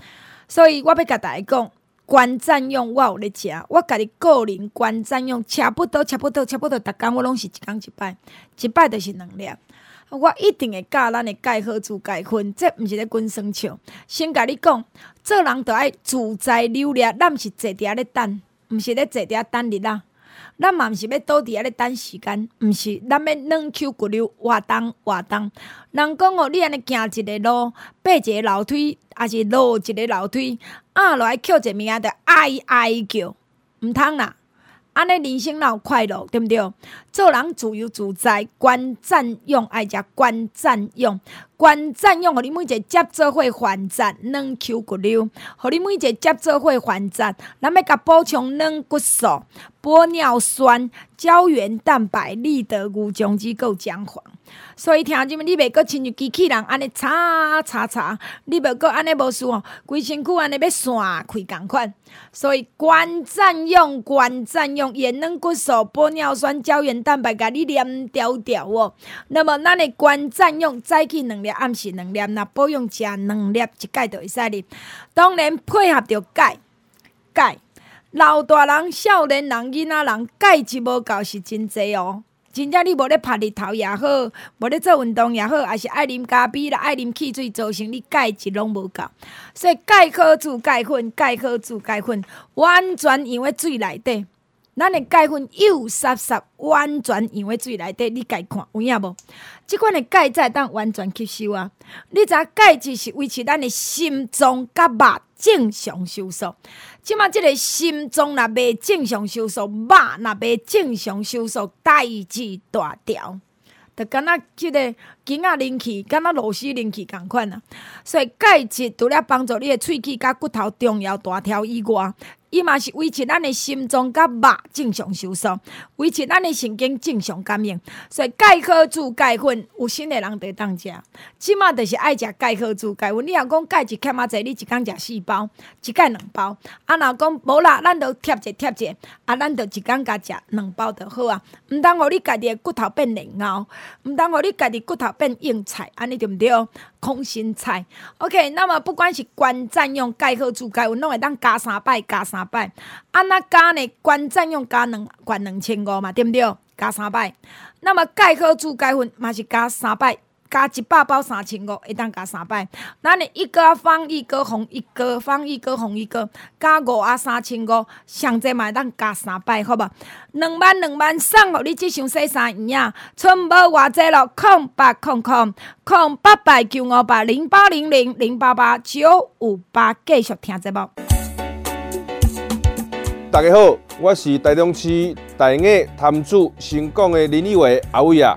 所以我要甲大家讲，关占用我有咧食，我家己个人关占用，差不多，差不多，差不多，逐工我拢是一工一摆，一摆着是两粒。我一定会教咱的钙好助钙粉，这毋是咧滚生笑。先甲你讲，做人着爱自在流利，咱毋是坐伫遐咧等，毋是咧坐伫遐等日仔。咱嘛毋是要倒伫遐咧等时间，毋是，咱要软 Q 骨溜，活动活动。人讲哦，你安尼行一个路，爬一个楼梯，还是落一个楼梯，压落来捡一个物件，着哀哀叫，毋通啦。安尼人生若有快乐，对毋对？做人自由自在，关占用爱食关占用，关占用，互你每一个接做伙还债，软 Q 骨溜，互你每一个接做伙还债，咱要甲补充软骨素、玻尿酸、胶原蛋白、立德牛种子够姜黄。所以听即么，你袂阁亲像机器人安尼查查查，你袂阁安尼无事哦，规身躯安尼要散开共款。所以关赞用，关赞用，盐软骨素、玻尿酸、胶原蛋白，甲你黏条条哦。那么咱的关赞用，早起两粒，暗时两粒，若保养食两粒，一盖就会使哩。当然配合着钙，钙，老大人、少年人、囡仔人，钙质无够是真济哦。真正你无咧晒日头也好，无咧做运动也好，也是爱啉咖啡啦，爱啉汽水，造成你钙质拢无够。所以钙可助钙粉，钙可助钙粉，完全用喺水内底。咱的钙粉幼湿湿，完全用喺水内底，你家看有影无？即款的钙才会当完全吸收啊！你知影钙质是维持咱的心脏甲肉正常收缩。即马即个心脏若未正常收缩，肉若未正常收缩，代志大条，就敢若即个囝仔灵气，敢若螺丝灵气共款啊！所以钙质除了帮助你的喙齿甲骨头重要大条以外，伊嘛是维持咱的心脏甲肉正常收缩，维持咱的神经正常感应。所以钙好助钙粉，有心的人得当食。即马就是爱食钙好助钙粉。你若讲钙质欠仔济，你一工食四包，一盖两包。啊，若讲无啦，咱着贴者贴者，啊，咱着一工甲食两包着好啊。毋通互你家己的骨头变硬拗，毋通互你家己骨头变硬菜，安尼对毋对？空心菜。OK，那么不管是关赞用盖好助钙粉，拢会当加三摆，加三。摆，安那加呢？关赞用加两关两千五嘛，对毋对？加三摆。那么盖好助钙粉嘛是加三摆，加一百包三千五，会当加三百。咱你一哥方一哥红一哥方一哥红一哥加五啊三千五，上济嘛会当加三百，好无？两万两万送互你即箱洗衫液啊！剩无偌济咯，空八空空空八八九五八零八零零零八八九五八，继续听节目。大家好，我是台中市大雅潭子新港的林立伟阿伟啊。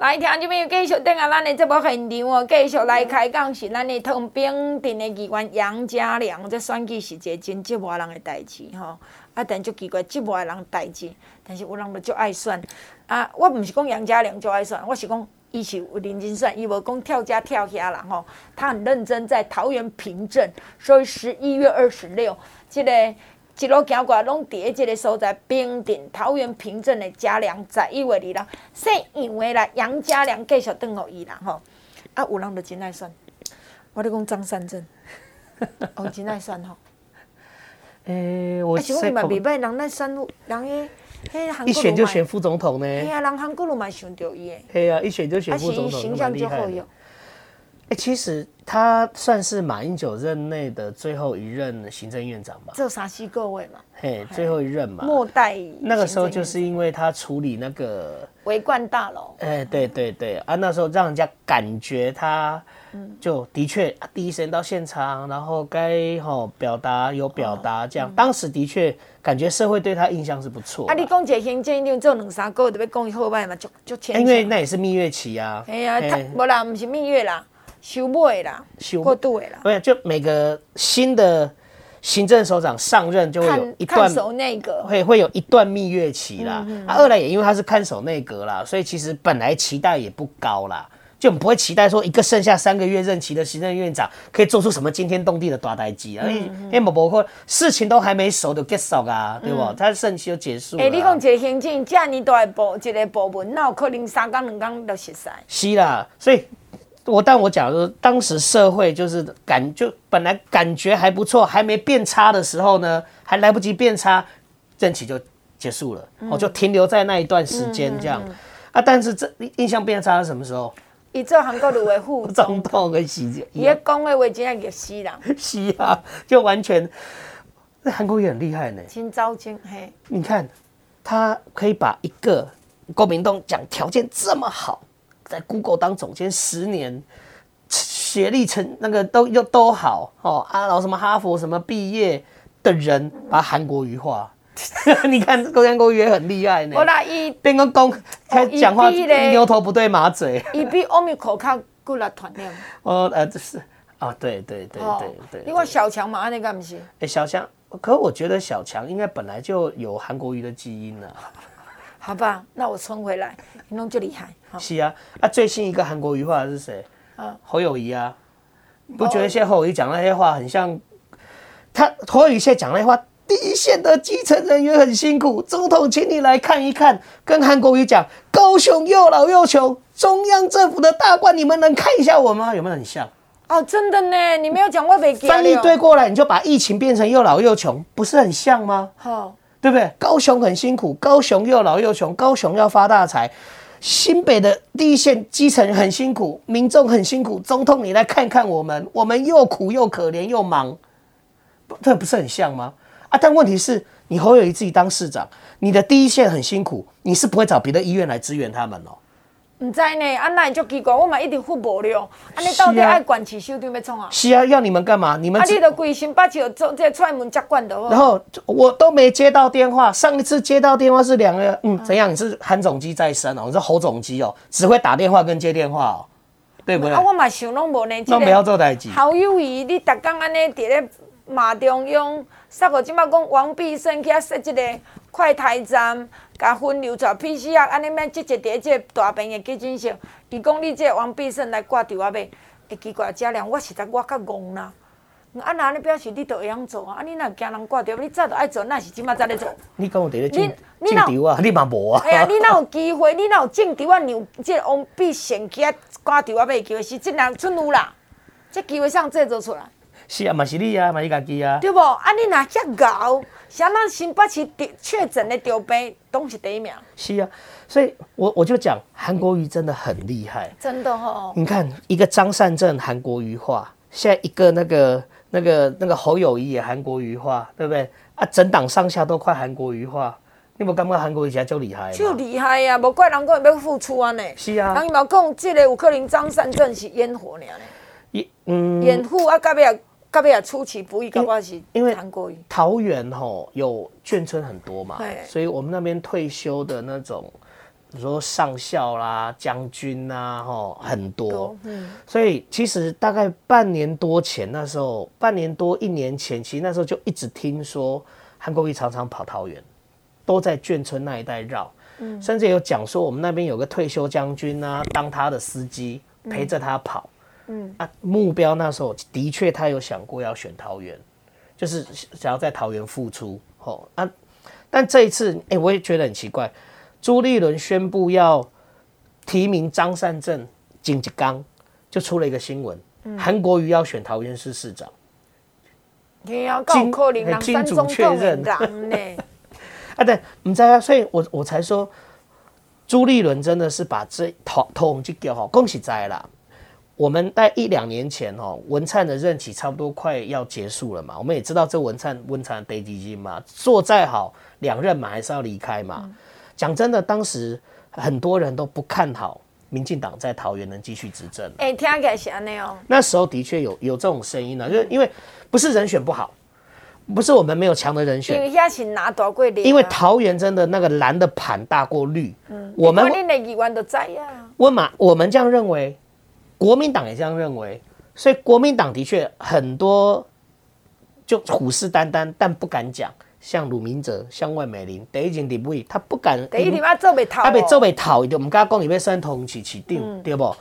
来，听众朋友继续等下咱的节目现场哦，继续来开讲是咱的唐炳镇的议员杨家良。这选举是一个真折磨人的代志吼，啊，但就奇怪折磨人代志，但是有人就足爱选啊。我毋是讲杨家良就爱选，我是讲伊是有认真选，伊无讲跳家跳遐啦吼。他很认真，在桃园平镇，所以十一月二十六，即个。一路行过来，拢伫咧即个所在，平镇桃园平镇的家良在一位里啦，姓杨的啦，杨家良继续等候伊啦吼。啊，有人就真爱选，我咧讲张三镇，哦，真爱选吼。诶、欸，我想讲嘛，未歹，人来选，人诶，迄韩国瑜一选就选副总统呢。嘿啊，人韩国人嘛想着伊诶。嘿啊，一选就选副总统，形象就好用。哎、欸，其实他算是马英九任内的最后一任行政院长吧？这啥西各位嘛？嘿，最后一任嘛。末代。那个时候就是因为他处理那个维冠大楼。哎、欸，对对对啊，那时候让人家感觉他，就的确第一时间到现场，然后该吼表达有表达，这样、哦、当时的确感觉社会对他印象是不错。啊，你讲这个行政院做两三个月，特别讲伊好歹嘛，就就前。因为那也是蜜月期啊。哎呀，他无啦，不是蜜月啦。修尾啦，过渡的啦，不是就每个新的行政首长上任就会有一段看守内阁，会会有一段蜜月期啦。嗯嗯啊，二来也因为他是看守内阁啦，所以其实本来期待也不高啦，就不会期待说一个剩下三个月任期的行政院长可以做出什么惊天动地的大代机啊。因为包括事情都还没熟就结束啊，对不？嗯、他的任期就结束了。哎、欸，你讲一个行政这么大的部一个部门，那有可能三天两天就熟悉？是啦，所以。我但我讲说，当时社会就是感就本来感觉还不错，还没变差的时候呢，还来不及变差，任期就结束了，我、嗯、就停留在那一段时间这样、嗯嗯嗯、啊。但是这印象变差是什么时候？伊做韩国瑜的副 总统的时间，伊讲的话真系热死人。是啊，就完全那韩国瑜很厉害呢。金昭君嘿，你看他可以把一个国民党讲条件这么好。在 Google 当总监十年，学历成那个都又都好哦啊，然后什么哈佛什么毕业的人，把韩国语化。你看这个韩国瑜也很厉害呢。我那一变个公他讲话牛头不对马嘴。伊比欧米可靠过来团练。哦呃，这是啊，对对对对对。你话小强嘛，那个不是？哎，小强，可我觉得小强应该本来就有韩国瑜的基因了。好吧，那我冲回来，你弄就厉害。是啊，啊，最新一个韩国瑜化的是谁？啊，侯友谊啊，不觉得现在侯友宜讲那些话很像？他侯友宜现在讲那些话，第一线的基层人员很辛苦。总统，请你来看一看，跟韩国瑜讲，高雄又老又穷，中央政府的大官，你们能看一下我吗？有没有很像？哦，真的呢，你没有讲过北翻译对过来，你就把疫情变成又老又穷，不是很像吗？好，对不对？高雄很辛苦，高雄又老又穷，高雄要发大财。新北的第一线基层很辛苦，民众很辛苦。总统，你来看看我们，我们又苦又可怜又忙，这不是很像吗？啊，但问题是，你侯友谊自己当市长，你的第一线很辛苦，你是不会找别的医院来支援他们哦。唔知呢，啊那就奇怪，我嘛一直付无了，啊你到底爱管起修点要创啊？是啊，要你们干嘛？你们啊，你都规心把就做这踹门接管的。然后我都没接到电话，上一次接到电话是两个，嗯，怎样？你是韩总机在身哦，你是侯总机哦，只会打电话跟接电话哦，对不对？啊，我嘛想拢无呢，拢不要做代志。好友谊，你逐工安尼伫咧骂中央，煞个即马讲王必胜去遐设一个快台站。甲分流出 PCR，安尼免积集伫即个大病院的急诊室。伊讲你即个王必胜来挂电话买，会奇怪，家良，我实在我较戆啦。啊，那你表示你都会晓做啊？啊，你若惊人挂掉，你早都爱做，那是即马才咧做。你讲我伫咧你进你进场啊，你嘛无啊？哎呀，你若有机会？你若有种场啊？你有这个王必胜去啊挂场啊？买机会是真人准有啦，这机会上制作出来，是啊，嘛是你啊，嘛是家己啊。对无？啊，你若遐敖，像咱新北市确确诊的丢杯都是第一名，是啊，所以我我就讲韩国瑜真的很厉害。真的哦。你看一个张善政韩国瑜化，现在一个那个那个那个侯友谊也韩国瑜化，对不对？啊，整党上下都快韩国瑜化，你有感觉韩国瑜现在就厉害？就厉害呀、啊，无怪人讲要付出啊呢。是啊。人伊嘛讲，即个有可能张善政是烟火尔呢。一嗯。掩护啊，到尾到尾出其不意，搞不好是因为韩国瑜。桃园吼有眷村很多嘛，对所以我们那边退休的那种，比如说上校啦、将军呐，吼很多。嗯。所以其实大概半年多前，那时候半年多一年前，其实那时候就一直听说韩国瑜常常跑桃园，都在眷村那一带绕。嗯。甚至有讲说，我们那边有个退休将军啊，当他的司机陪着他跑。嗯啊，目标那时候的确他有想过要选桃园，就是想要在桃园复出。吼啊，但这一次，哎、欸，我也觉得很奇怪。朱立伦宣布要提名张善政、金吉刚，就出了一个新闻，韩、嗯、国瑜要选桃园市市长。你要搞可能让三中确认呢？啊，对，你知道，所以我我才说，朱立伦真的是把这头头红去叫好，恭喜在啦。我们在一两年前哦，文灿的任期差不多快要结束了嘛。我们也知道这文灿文灿得基金嘛，做再好两任嘛还是要离开嘛。讲真的，当时很多人都不看好民进党在桃园能继续执政。哎，听起来是安尼哦。那时候的确有有这种声音呢，就是因为不是人选不好，不是我们没有强的人选，因为拿多贵的。因为桃园真的那个蓝的盘大过绿。嗯，我们温马，我们这样认为。国民党也这样认为，所以国民党的确很多就虎视眈眈，但不敢讲。像鲁明哲、像万美玲，第一件立委，他不敢。第一点他做不逃，他被做不逃，就我们刚刚讲里面算同起起定，嗯、对不？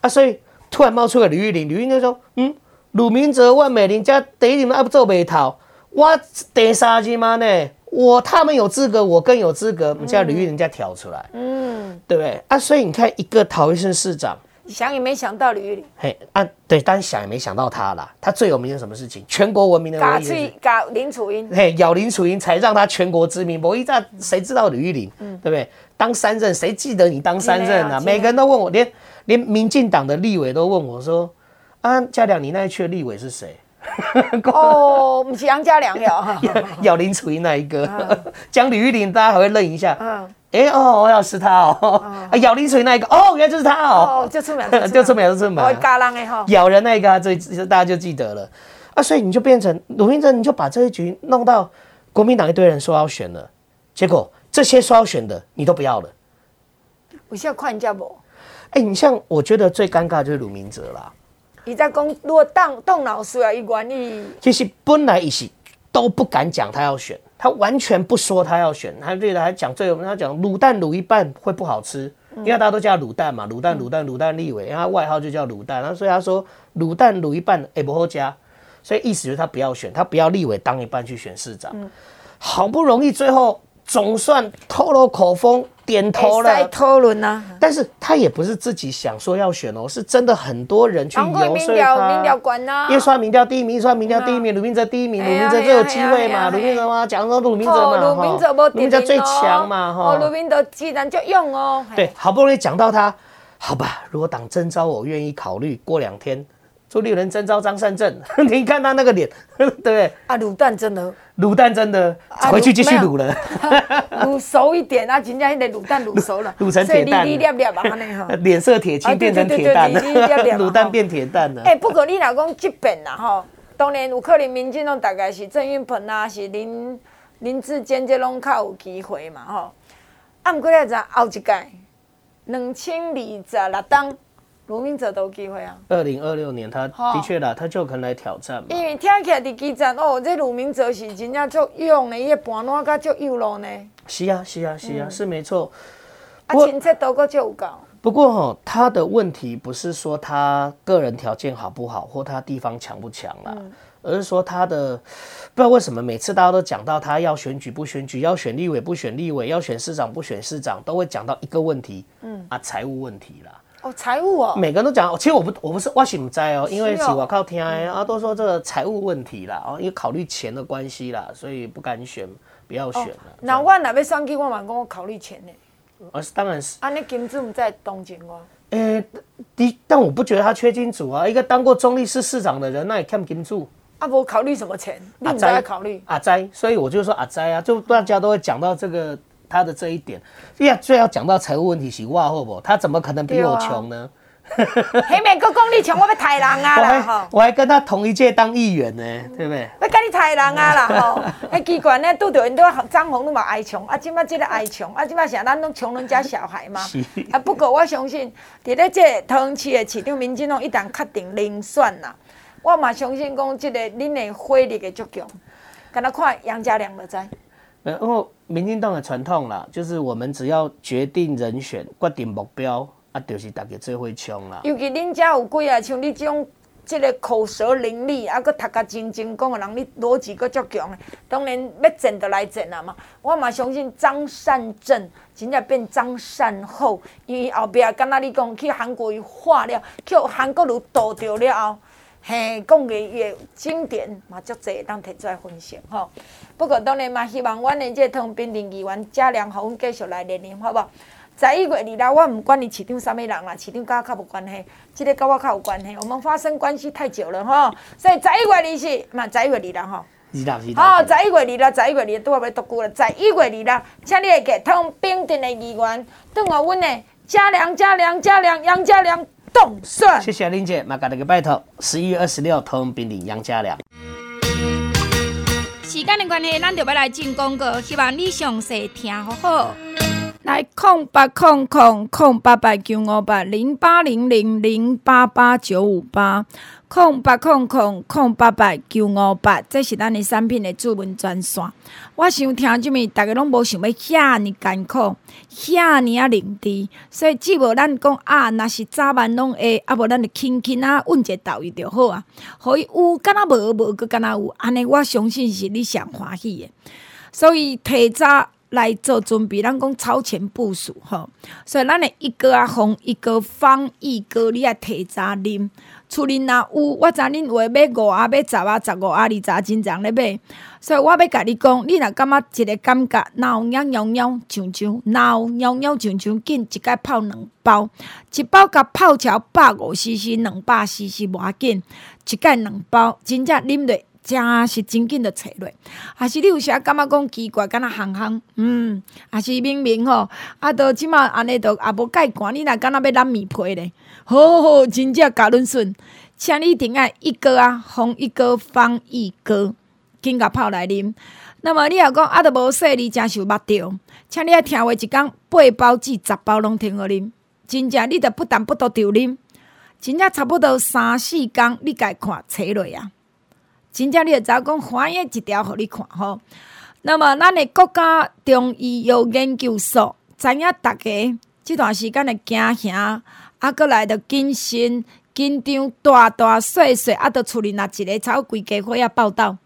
啊，所以突然冒出个吕玉玲，吕玉玲就说：“嗯，鲁明哲、万美玲加第一点啊，不做不逃，我第三句嘛呢？我他们有资格，我更有资格，我们叫吕玉玲家挑出来，嗯，对不对？啊，所以你看一个桃园市市长。”想也没想到吕玉玲，嘿啊，对，但想也没想到他啦。他最有名的什么事情？全国闻名的。搞去搞林楚英，嘿，咬林楚英才让他全国知名。我一阵谁知道吕玉玲？嗯，对不对？当三任，谁记得你当三任啊？每个人都问我，连连民进党的立委都问我说：“啊，嘉良，你那一区的立委是谁？” 哦，不是杨家良呀，咬林楚英那一个，讲李玉玲，大家还会愣一下。嗯。哎哦，我要是他哦，啊。咬林楚英那一个哦，原来就是他哦，哦就出名，就出名，就出名，嘎啷的哈，咬人那一个，这大家就记得了。啊，所以你就变成鲁明哲，你就把这一局弄到国民党一堆人说要选了，结果这些说要选的你都不要了，我现在看人家不？哎，你像我觉得最尴尬就是鲁明哲啦，你在讲如果当动脑术啊，一管你其实本来一起都不敢讲他要选。他完全不说他要选，他对的还讲最后他讲卤蛋卤一半会不好吃，因为大家都叫卤蛋嘛，卤蛋卤蛋卤蛋立委，他外号就叫卤蛋，然后所以他说卤蛋卤一半也不好加，所以意思就是他不要选，他不要立委当一半去选市长，好不容易最后。总算透露口风，点头了。讨论呐，但是他也不是自己想说要选哦，是真的很多人去游说他。一刷民调第一名，一刷民调第一名，鲁明哲第一名，鲁明哲最有机会嘛？鲁明哲嘛，讲说鲁明哲嘛，鲁明哲鲁明哲最强嘛，哈。鲁明哲既然就用哦。对，好不容易讲到他，好吧，如果党征召我愿意考虑。过两天。朱立伦征召张善政，你看他那个脸，对不对？啊，卤蛋真的，卤蛋真的，回去继续卤了，卤熟一点啊，人家那个卤蛋卤熟了，卤成铁蛋，脸色铁青变成铁蛋了，卤蛋变铁蛋了。哎，不过你老公这边呐，哈，当年有可能民进党大概是郑运鹏啊，是林林志坚这拢较有机会嘛，哈。啊，不过来讲后一届，两千二十六当。鲁明哲都有机会啊！二零二六年，他的确啦，他就可能来挑战嘛。因为听起来的基战哦，这鲁明哲是真正足勇的，伊个盘路甲足有路呢。是啊，是啊，是啊，是没错。啊，亲切度够足有够。不过哈，他的问题不是说他个人条件好不好，或他地方强不强啦，而是说他的不知道为什么每次大家都讲到他要选举不选举，要选立委不选立委，要选市长不选市长，都会讲到一个问题，嗯啊，财务问题啦。哦，财务哦，每个人都讲，其实我不我不是我是不在哦，因为是我靠听啊，都说这个财务问题啦，哦，因为考虑钱的关系啦，所以不敢选，不要选了。那我哪边选举，我嘛讲我考虑钱呢？而是当然是。啊，你金主在东京哦。诶，第，但我不觉得他缺金主啊，一个当过中立市市长的人，那也看金主。啊，不考虑什么钱？你不在考虑。阿哉，所以我就说阿哉啊，就大家都会讲到这个他的这一点。呀，最要讲到财务问题是哇，好不？他怎么可能比我穷呢？黑美国公你穷，我要抬人啊 啦！哈，我还跟他同一届当议员呢，对不对？要跟你抬人啊啦！吼，哎，奇怪呢，拄到因都张红那么爱穷，啊，今麦这个爱穷，啊，今麦是咱拢穷人家小孩嘛。啊，不过我相信，伫咧这桃园市的市长民进党一旦确定连选啦，我嘛相信讲这个恁的火力会足强。跟他看杨家良的在。然后民进党的传统啦，就是我们只要决定人选，决定目标。啊，就是大家最会冲啦。尤其恁家有几啊，像你这种这个口舌伶俐，啊，阁读甲真精讲的人，你逻辑阁足强的。当然要整就来整啊嘛。我嘛相信张善政真正变张善后，因为后壁敢若你讲去韩国瑜化了，去韩国瑜倒掉了后，嘿，讲个伊的经典嘛足侪，当摕出来分享吼。不过当然嘛，希望阮的这个唐滨林议员嘉良，互阮继续来连任，好无？十一月二日，我毋管你市场啥物人啦，市场甲我较无关系，这个甲我较有关系。我们发生关系太久了吼，所以十一月二日，嘛十一月二日吼。二日二日。哦，十一月二日，十一月二日拄啊要独久了。十一月二日，请你来给唐滨镇的议员，等我阮的嘉良、嘉良、嘉良、杨嘉良动算。谢谢玲姐，马甲你个拜托。十一月二十六，同平顶杨家良。时间的关系，咱就要来进广告，希望你详细听好好。来空八空空空八八九五八零八零零零八八九五八空八空空空八八九五八，这是咱的产品的主文专线。我想听这么，大家拢无想要遐尼艰苦，遐尼啊灵俐，所以只无咱讲啊，若是早晚拢会，啊无咱就轻轻啊问者道伊就好啊。可以有，敢若无无，阁敢若有，安尼我相信是你上欢喜的。所以提早。来做准备，咱讲超前部署吼，所以咱的一哥啊，红一哥方一哥，你爱提早啉。厝里若有，我知恁话买五啊，买十啊，十五啊，二十啊，真常咧买。所以我要甲你讲，你若感觉一个感觉，闹痒痒痒，上上，脑痒痒上上，紧一盖泡两包，一包甲泡超百五 CC，两百 CC 无要紧，一盖两包，真正啉落。真是真紧的找落，还是你有啥感觉讲奇怪，敢若烘烘，嗯，还是明明吼，啊，都即满安尼都也无介寒，你若敢若要揽棉被咧，好好，真正教恁顺，请你一定爱一哥啊，红一哥方一哥，紧甲泡来啉。那么你若讲啊，都无说你真受捌着，请你爱听话一工八包至十包拢停互啉，真正你着不但不都着啉，真正差不多三四工，你家看找落啊。真正你会知讲翻译一条，互你看吼。那么，咱的国家中医药研究所知影大家这段时间的惊吓，啊，阁来着谨慎、紧张、大大细细，啊，着处理那一个超规家伙仔报道，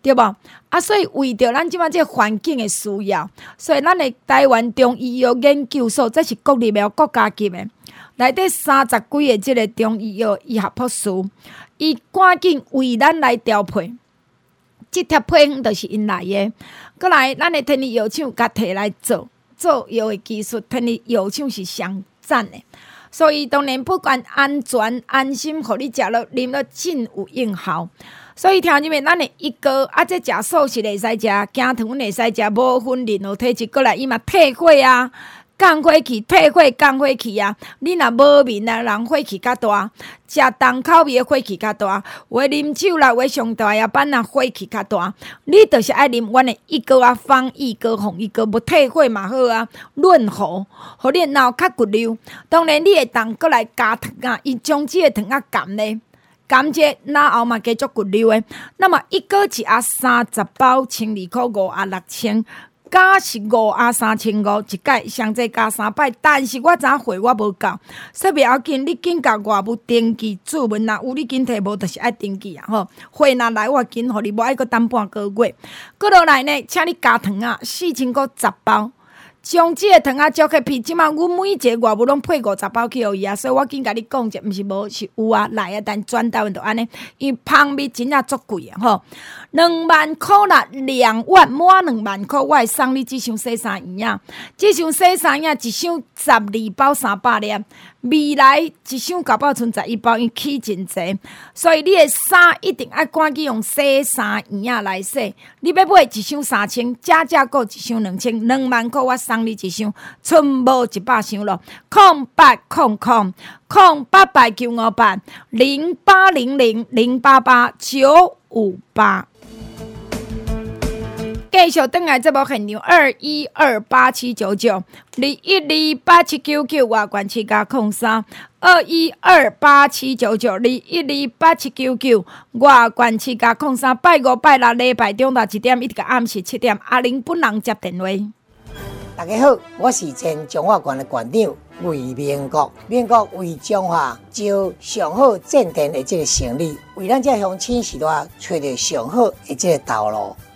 对无？啊，所以为着咱即马这个环境的需要，所以咱的台湾中医药研究所，这是国立的国家级的，内底三十几个这个中医药医学博士。伊赶紧为咱来调配，即条配方着是因来的。过来，咱的天然药厂甲摕来做做药的技术，天然药厂是上赞的。所以当然不管安全安心，互你食了啉了真有用效。所以听入面，咱的一哥啊，这食素食会使食，咸汤会使食，无分任何体质。过来伊嘛退火啊。降火气，退火降火气啊！你若无眠啊，人火气较大；食重口味的火气较大；话啉酒啦，话上大夜班啊，火气较大。你著是爱啉阮的一哥啊，方一哥、红一哥，无退火嘛好啊，润喉，互你脑较骨溜。当然，你会当过来加糖啊，伊将即个糖啊甘咧，甘者脑后嘛加足骨溜诶。那么一哥一盒三十包，千二箍五啊六千。加是五啊三千五一届，上济加三摆。但是我知影货我无够，说不要紧，你紧甲我有登记注文啊，有你紧摕无，就是爱登记啊吼。货若来我紧，互你无爱搁等半个月。过落来呢，请你加糖啊，四千个十包。将即个糖仔招去批，即马阮每一个外母拢配五十包去互伊啊，所以我紧甲你讲者，毋是无是有啊，来啊，但转台湾着安尼，伊芳味真正足贵啊吼，两万箍啦，两万满两万箍，我会送你即箱洗衫液啊，即箱洗衫液一箱十二包三百粒。未来一箱搞不好剩十一包，因起真济，所以你的衫一定爱赶紧用洗衫液啊来洗。你要买一箱三千，加价购一箱两千，两万块我送你一箱，剩无一百箱咯。空八空空空八百九五八零八零零零八八九五八。继续登来这部现场二一二八七九九二一二八七九九外观七加空三二一二八七九九二一二八七九九外观七加空三拜五拜六礼拜中到一点一直到暗时七点阿玲本人接电话。大家好，我是前中华馆的馆长魏明国，明国为中华招上好正电的这个胜利，为咱这乡亲时代找到上好的这个道路。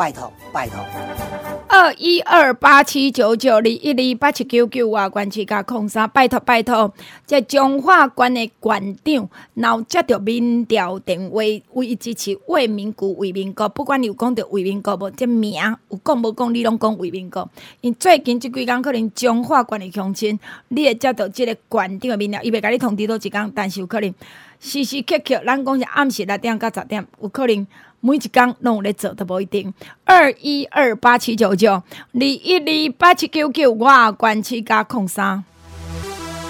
拜托，拜托。二一二八七九九二一二八七九九啊，关七加空三，拜托拜托。这中华馆的馆长，然后接到民调电话，唯一支持为民鼓为民歌，不管你有讲到为民歌无，这名有讲无讲，你拢讲为民歌。因最近这几天可能中华馆的乡亲，你会接到这个馆长的民调，伊袂甲你通知到一天，但是有可能时时刻刻，咱讲是暗时六点到十点，有可能。每一工拢有咧做都无一定。二一二八七九九，二一二八七九九，我关起加空三。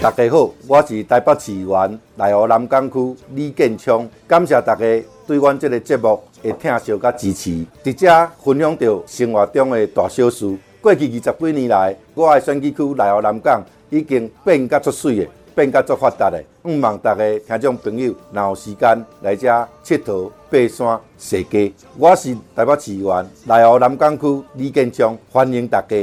大家好，我是台北市员内湖南港区李建昌，感谢大家对阮这个节目的听惜甲支持，直接分享到生活中的大小事。过去二十几年来，我的选举区内湖南港已经变甲足水的，变甲足发达的。希望大家听众朋友，若有时间来这佚佗、爬山、踅街。我是台北市议员内湖南岗区李建章，欢迎大家。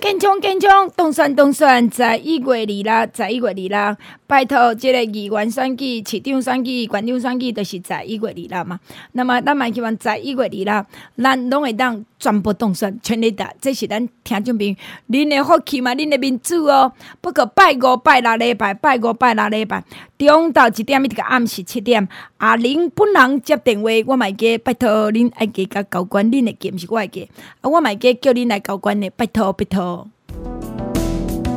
建章建昌，当选当选，在一月二啦，在一月二啦。拜托，这个议员选举、市长选举、县长选举，都是在一月二啦嘛。那么，咱嘛希望在一月二啦，咱拢会当全部当选，全力打。这是咱听众朋友，恁的福气嘛，恁的民主哦。不过拜五拜六礼拜，拜五拜六礼拜，中昼一点一个暗时七点，阿玲本人接电话，我嘛会拜托恁爱给甲交关，恁的记毋是我会记，啊，我嘛会叫恁来交关的，拜托拜托。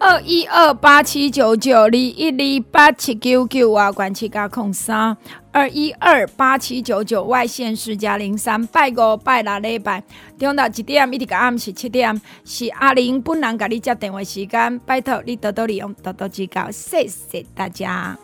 二一二八七九九二一二八七九九啊，关七加空三。二一二八七九九外线四加零三，拜五拜六礼拜，中到一点一直到暗时七点，是阿玲本人甲你接电话时间，拜托你多多利用，多多指教，谢谢大家。